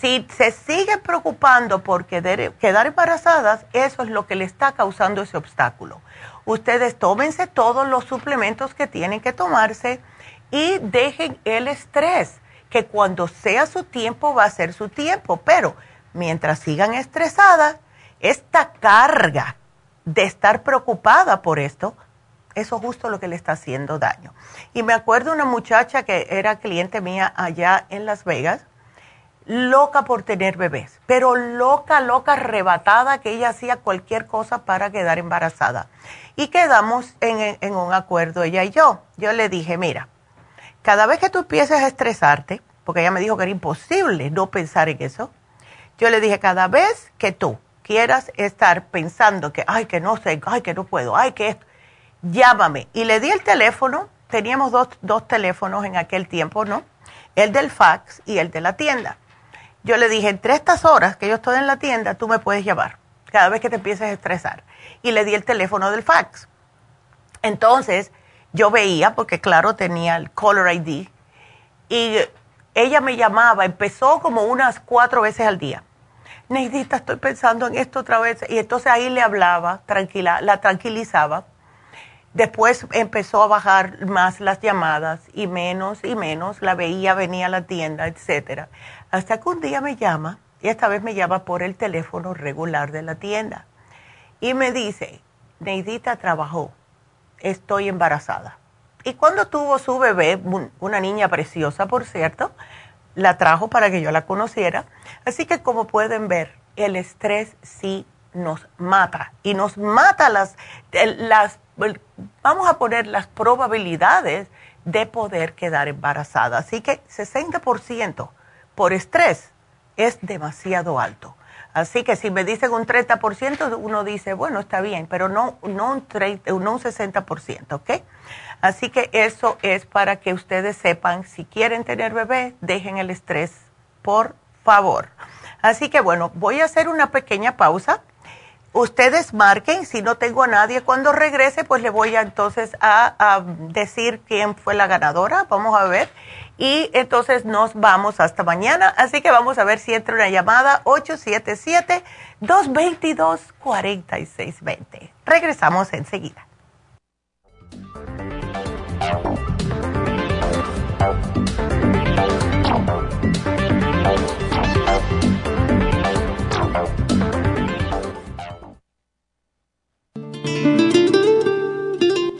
si se sigue preocupando por quedar, embarazadas, eso es lo que le está causando ese obstáculo. Ustedes tómense todos los suplementos que tienen que tomarse y dejen el estrés, que cuando sea su tiempo va a ser su tiempo, pero mientras sigan estresadas, esta carga de estar preocupada por esto, eso es justo lo que le está haciendo daño. Y me acuerdo una muchacha que era cliente mía allá en Las Vegas, loca por tener bebés, pero loca, loca, arrebatada, que ella hacía cualquier cosa para quedar embarazada. Y quedamos en, un acuerdo, ella y yo. Yo le dije, mira, cada vez que tú empieces a estresarte, porque ella me dijo que era imposible no pensar en eso, yo le dije, cada vez que tú quieras estar pensando que, ay, que no sé, ay, que no puedo, ay, que llámame. Y le di el teléfono, teníamos dos, dos teléfonos en aquel tiempo, ¿no? El del fax y el de la tienda yo le dije, entre estas horas que yo estoy en la tienda, tú me puedes llamar cada vez que te empieces a estresar. Y le di el teléfono del fax. Entonces, yo veía, porque claro, tenía el caller ID, y ella me llamaba, empezó como unas cuatro veces al día. Neidita, estoy pensando en esto otra vez. Y entonces ahí le hablaba, tranquila, la tranquilizaba. Después empezó a bajar más las llamadas y menos y menos. La veía, venía a la tienda, etcétera. Hasta que un día me llama, y esta vez me llama por el teléfono regular de la tienda, y me dice, Neidita trabajó, estoy embarazada. Y cuando tuvo su bebé, una niña preciosa, por cierto, la trajo para que yo la conociera. Así que como pueden ver, el estrés sí nos mata y nos mata las, las, vamos a poner las probabilidades de poder quedar embarazada. Así que 60% por estrés es demasiado alto. Así que si me dicen un 30%, uno dice, bueno, está bien, pero no, no, un, 30, no un 60%, ¿ok? Así que eso es para que ustedes sepan, si quieren tener bebé, dejen el estrés, por favor. Así que bueno, voy a hacer una pequeña pausa ustedes marquen, si no tengo a nadie cuando regrese, pues le voy a entonces a, decir quién fue la ganadora, vamos a ver. Y entonces nos vamos hasta mañana, así que vamos a ver si entra una llamada 877-222-4620. Regresamos enseguida.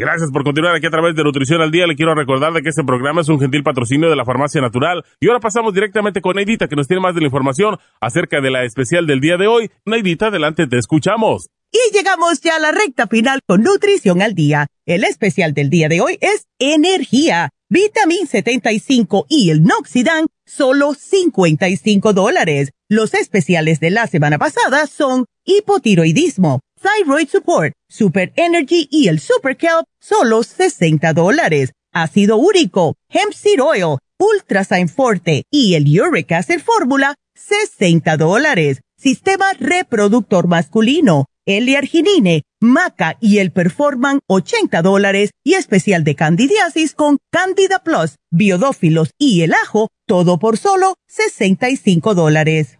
Gracias por continuar aquí a través de Nutrición al Día. Le quiero recordar de que este programa es un gentil patrocinio de la Farmacia Natural. Y ahora pasamos directamente con Neidita, que nos tiene más de la información acerca de la especial del día de hoy. Neidita, adelante, te escuchamos. Y llegamos ya a la recta final con Nutrición al Día. El especial del día de hoy es Energía, Vitamin 75 y el Noxidan, solo 55 dólares. Los especiales de la semana pasada son hipotiroidismo Thyroid Support, Super Energy y el Super Kelp, solo 60 dólares. Ácido úrico, Hemp Seed Oil, Ultrasign Forte y el Uric Acid Fórmula, 60 dólares. Sistema reproductor masculino, L-arginine, Maca y el Performan 80 dólares y especial de candidiasis con Candida Plus, biodófilos y el ajo, todo por solo 65 dólares.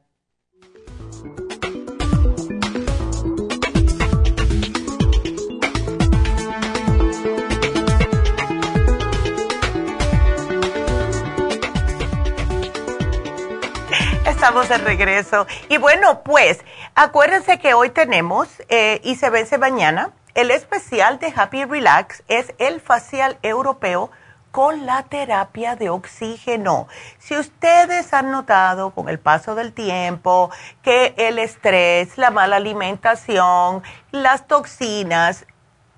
Estamos de regreso. Y bueno, pues acuérdense que hoy tenemos eh, y se vence mañana. El especial de Happy Relax es el facial europeo con la terapia de oxígeno. Si ustedes han notado con el paso del tiempo que el estrés, la mala alimentación, las toxinas,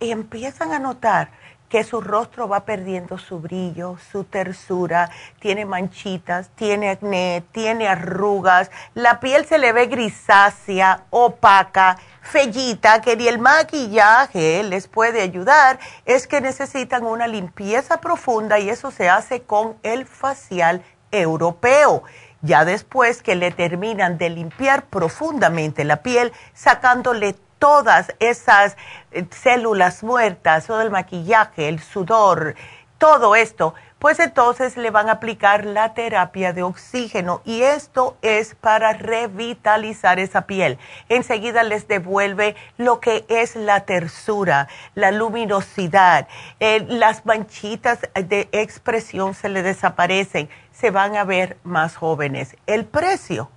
empiezan a notar que su rostro va perdiendo su brillo, su tersura, tiene manchitas, tiene acné, tiene arrugas, la piel se le ve grisácea, opaca, fellita, que ni el maquillaje les puede ayudar, es que necesitan una limpieza profunda y eso se hace con el facial europeo. Ya después que le terminan de limpiar profundamente la piel, sacándole todas esas eh, células muertas, todo el maquillaje, el sudor, todo esto, pues entonces le van a aplicar la terapia de oxígeno y esto es para revitalizar esa piel. Enseguida les devuelve lo que es la tersura, la luminosidad, eh, las manchitas de expresión se le desaparecen, se van a ver más jóvenes. El precio,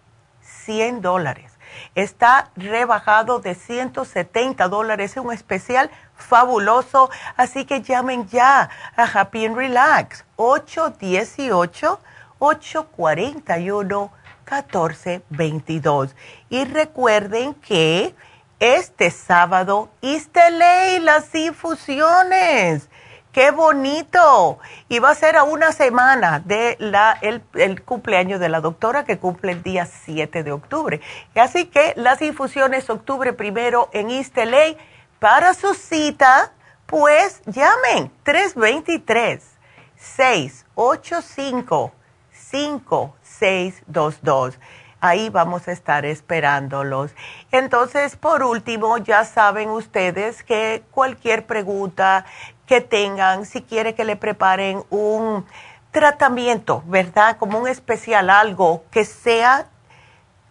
100 dólares Está rebajado de 170 dólares, es un especial fabuloso, así que llamen ya a Happy and Relax 818-841-1422. Y recuerden que este sábado, Isteley, las infusiones qué bonito. Y va a ser a una semana de la, el, cumpleaños de la doctora que cumple el día 7 de octubre. Así que las infusiones octubre primero en East Para su cita, pues llamen 323 685 5622. Ahí vamos a estar esperándolos. Entonces, por último, ya saben ustedes que cualquier pregunta que tengan, si quiere que le preparen un tratamiento, ¿verdad? Como un especial, algo que sea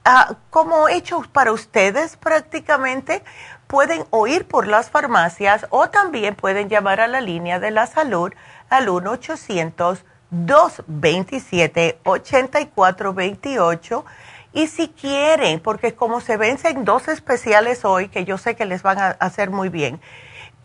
ah, como hecho para ustedes prácticamente, pueden oír por las farmacias o también pueden llamar a la línea de la salud al 1-800-227-8428. Y si quieren, porque como se vencen dos especiales hoy, que yo sé que les van a hacer muy bien,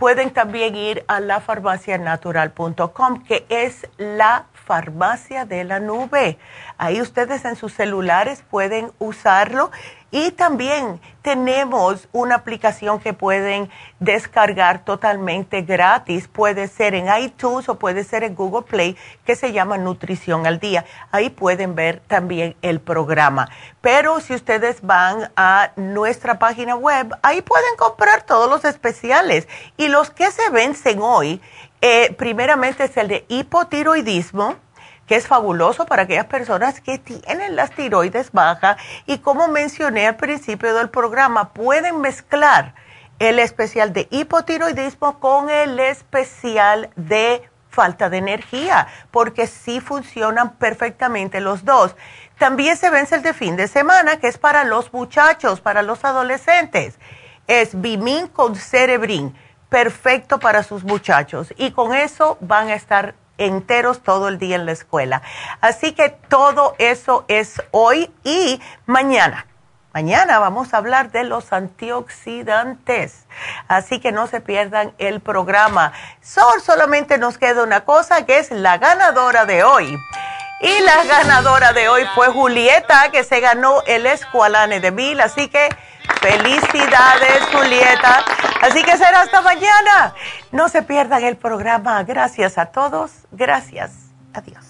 pueden también ir a lafarmacianatural.com, que es la farmacia de la nube. Ahí ustedes en sus celulares pueden usarlo y también tenemos una aplicación que pueden descargar totalmente gratis. Puede ser en iTunes o puede ser en Google Play que se llama Nutrición al Día. Ahí pueden ver también el programa. Pero si ustedes van a nuestra página web, ahí pueden comprar todos los especiales. Y los que se vencen hoy, eh, primeramente es el de hipotiroidismo que es fabuloso para aquellas personas que tienen las tiroides bajas y como mencioné al principio del programa, pueden mezclar el especial de hipotiroidismo con el especial de falta de energía, porque sí funcionan perfectamente los dos. También se vence el de fin de semana, que es para los muchachos, para los adolescentes. Es Bimin con Cerebrin, perfecto para sus muchachos. Y con eso van a estar enteros todo el día en la escuela. Así que todo eso es hoy y mañana. Mañana vamos a hablar de los antioxidantes. Así que no se pierdan el programa. Sol, solamente nos queda una cosa que es la ganadora de hoy. Y la ganadora de hoy fue Julieta, que se ganó el Escualane de Mil. Así que Felicidades, Julieta. Así que será hasta mañana. No se pierdan el programa. Gracias a todos. Gracias. Adiós.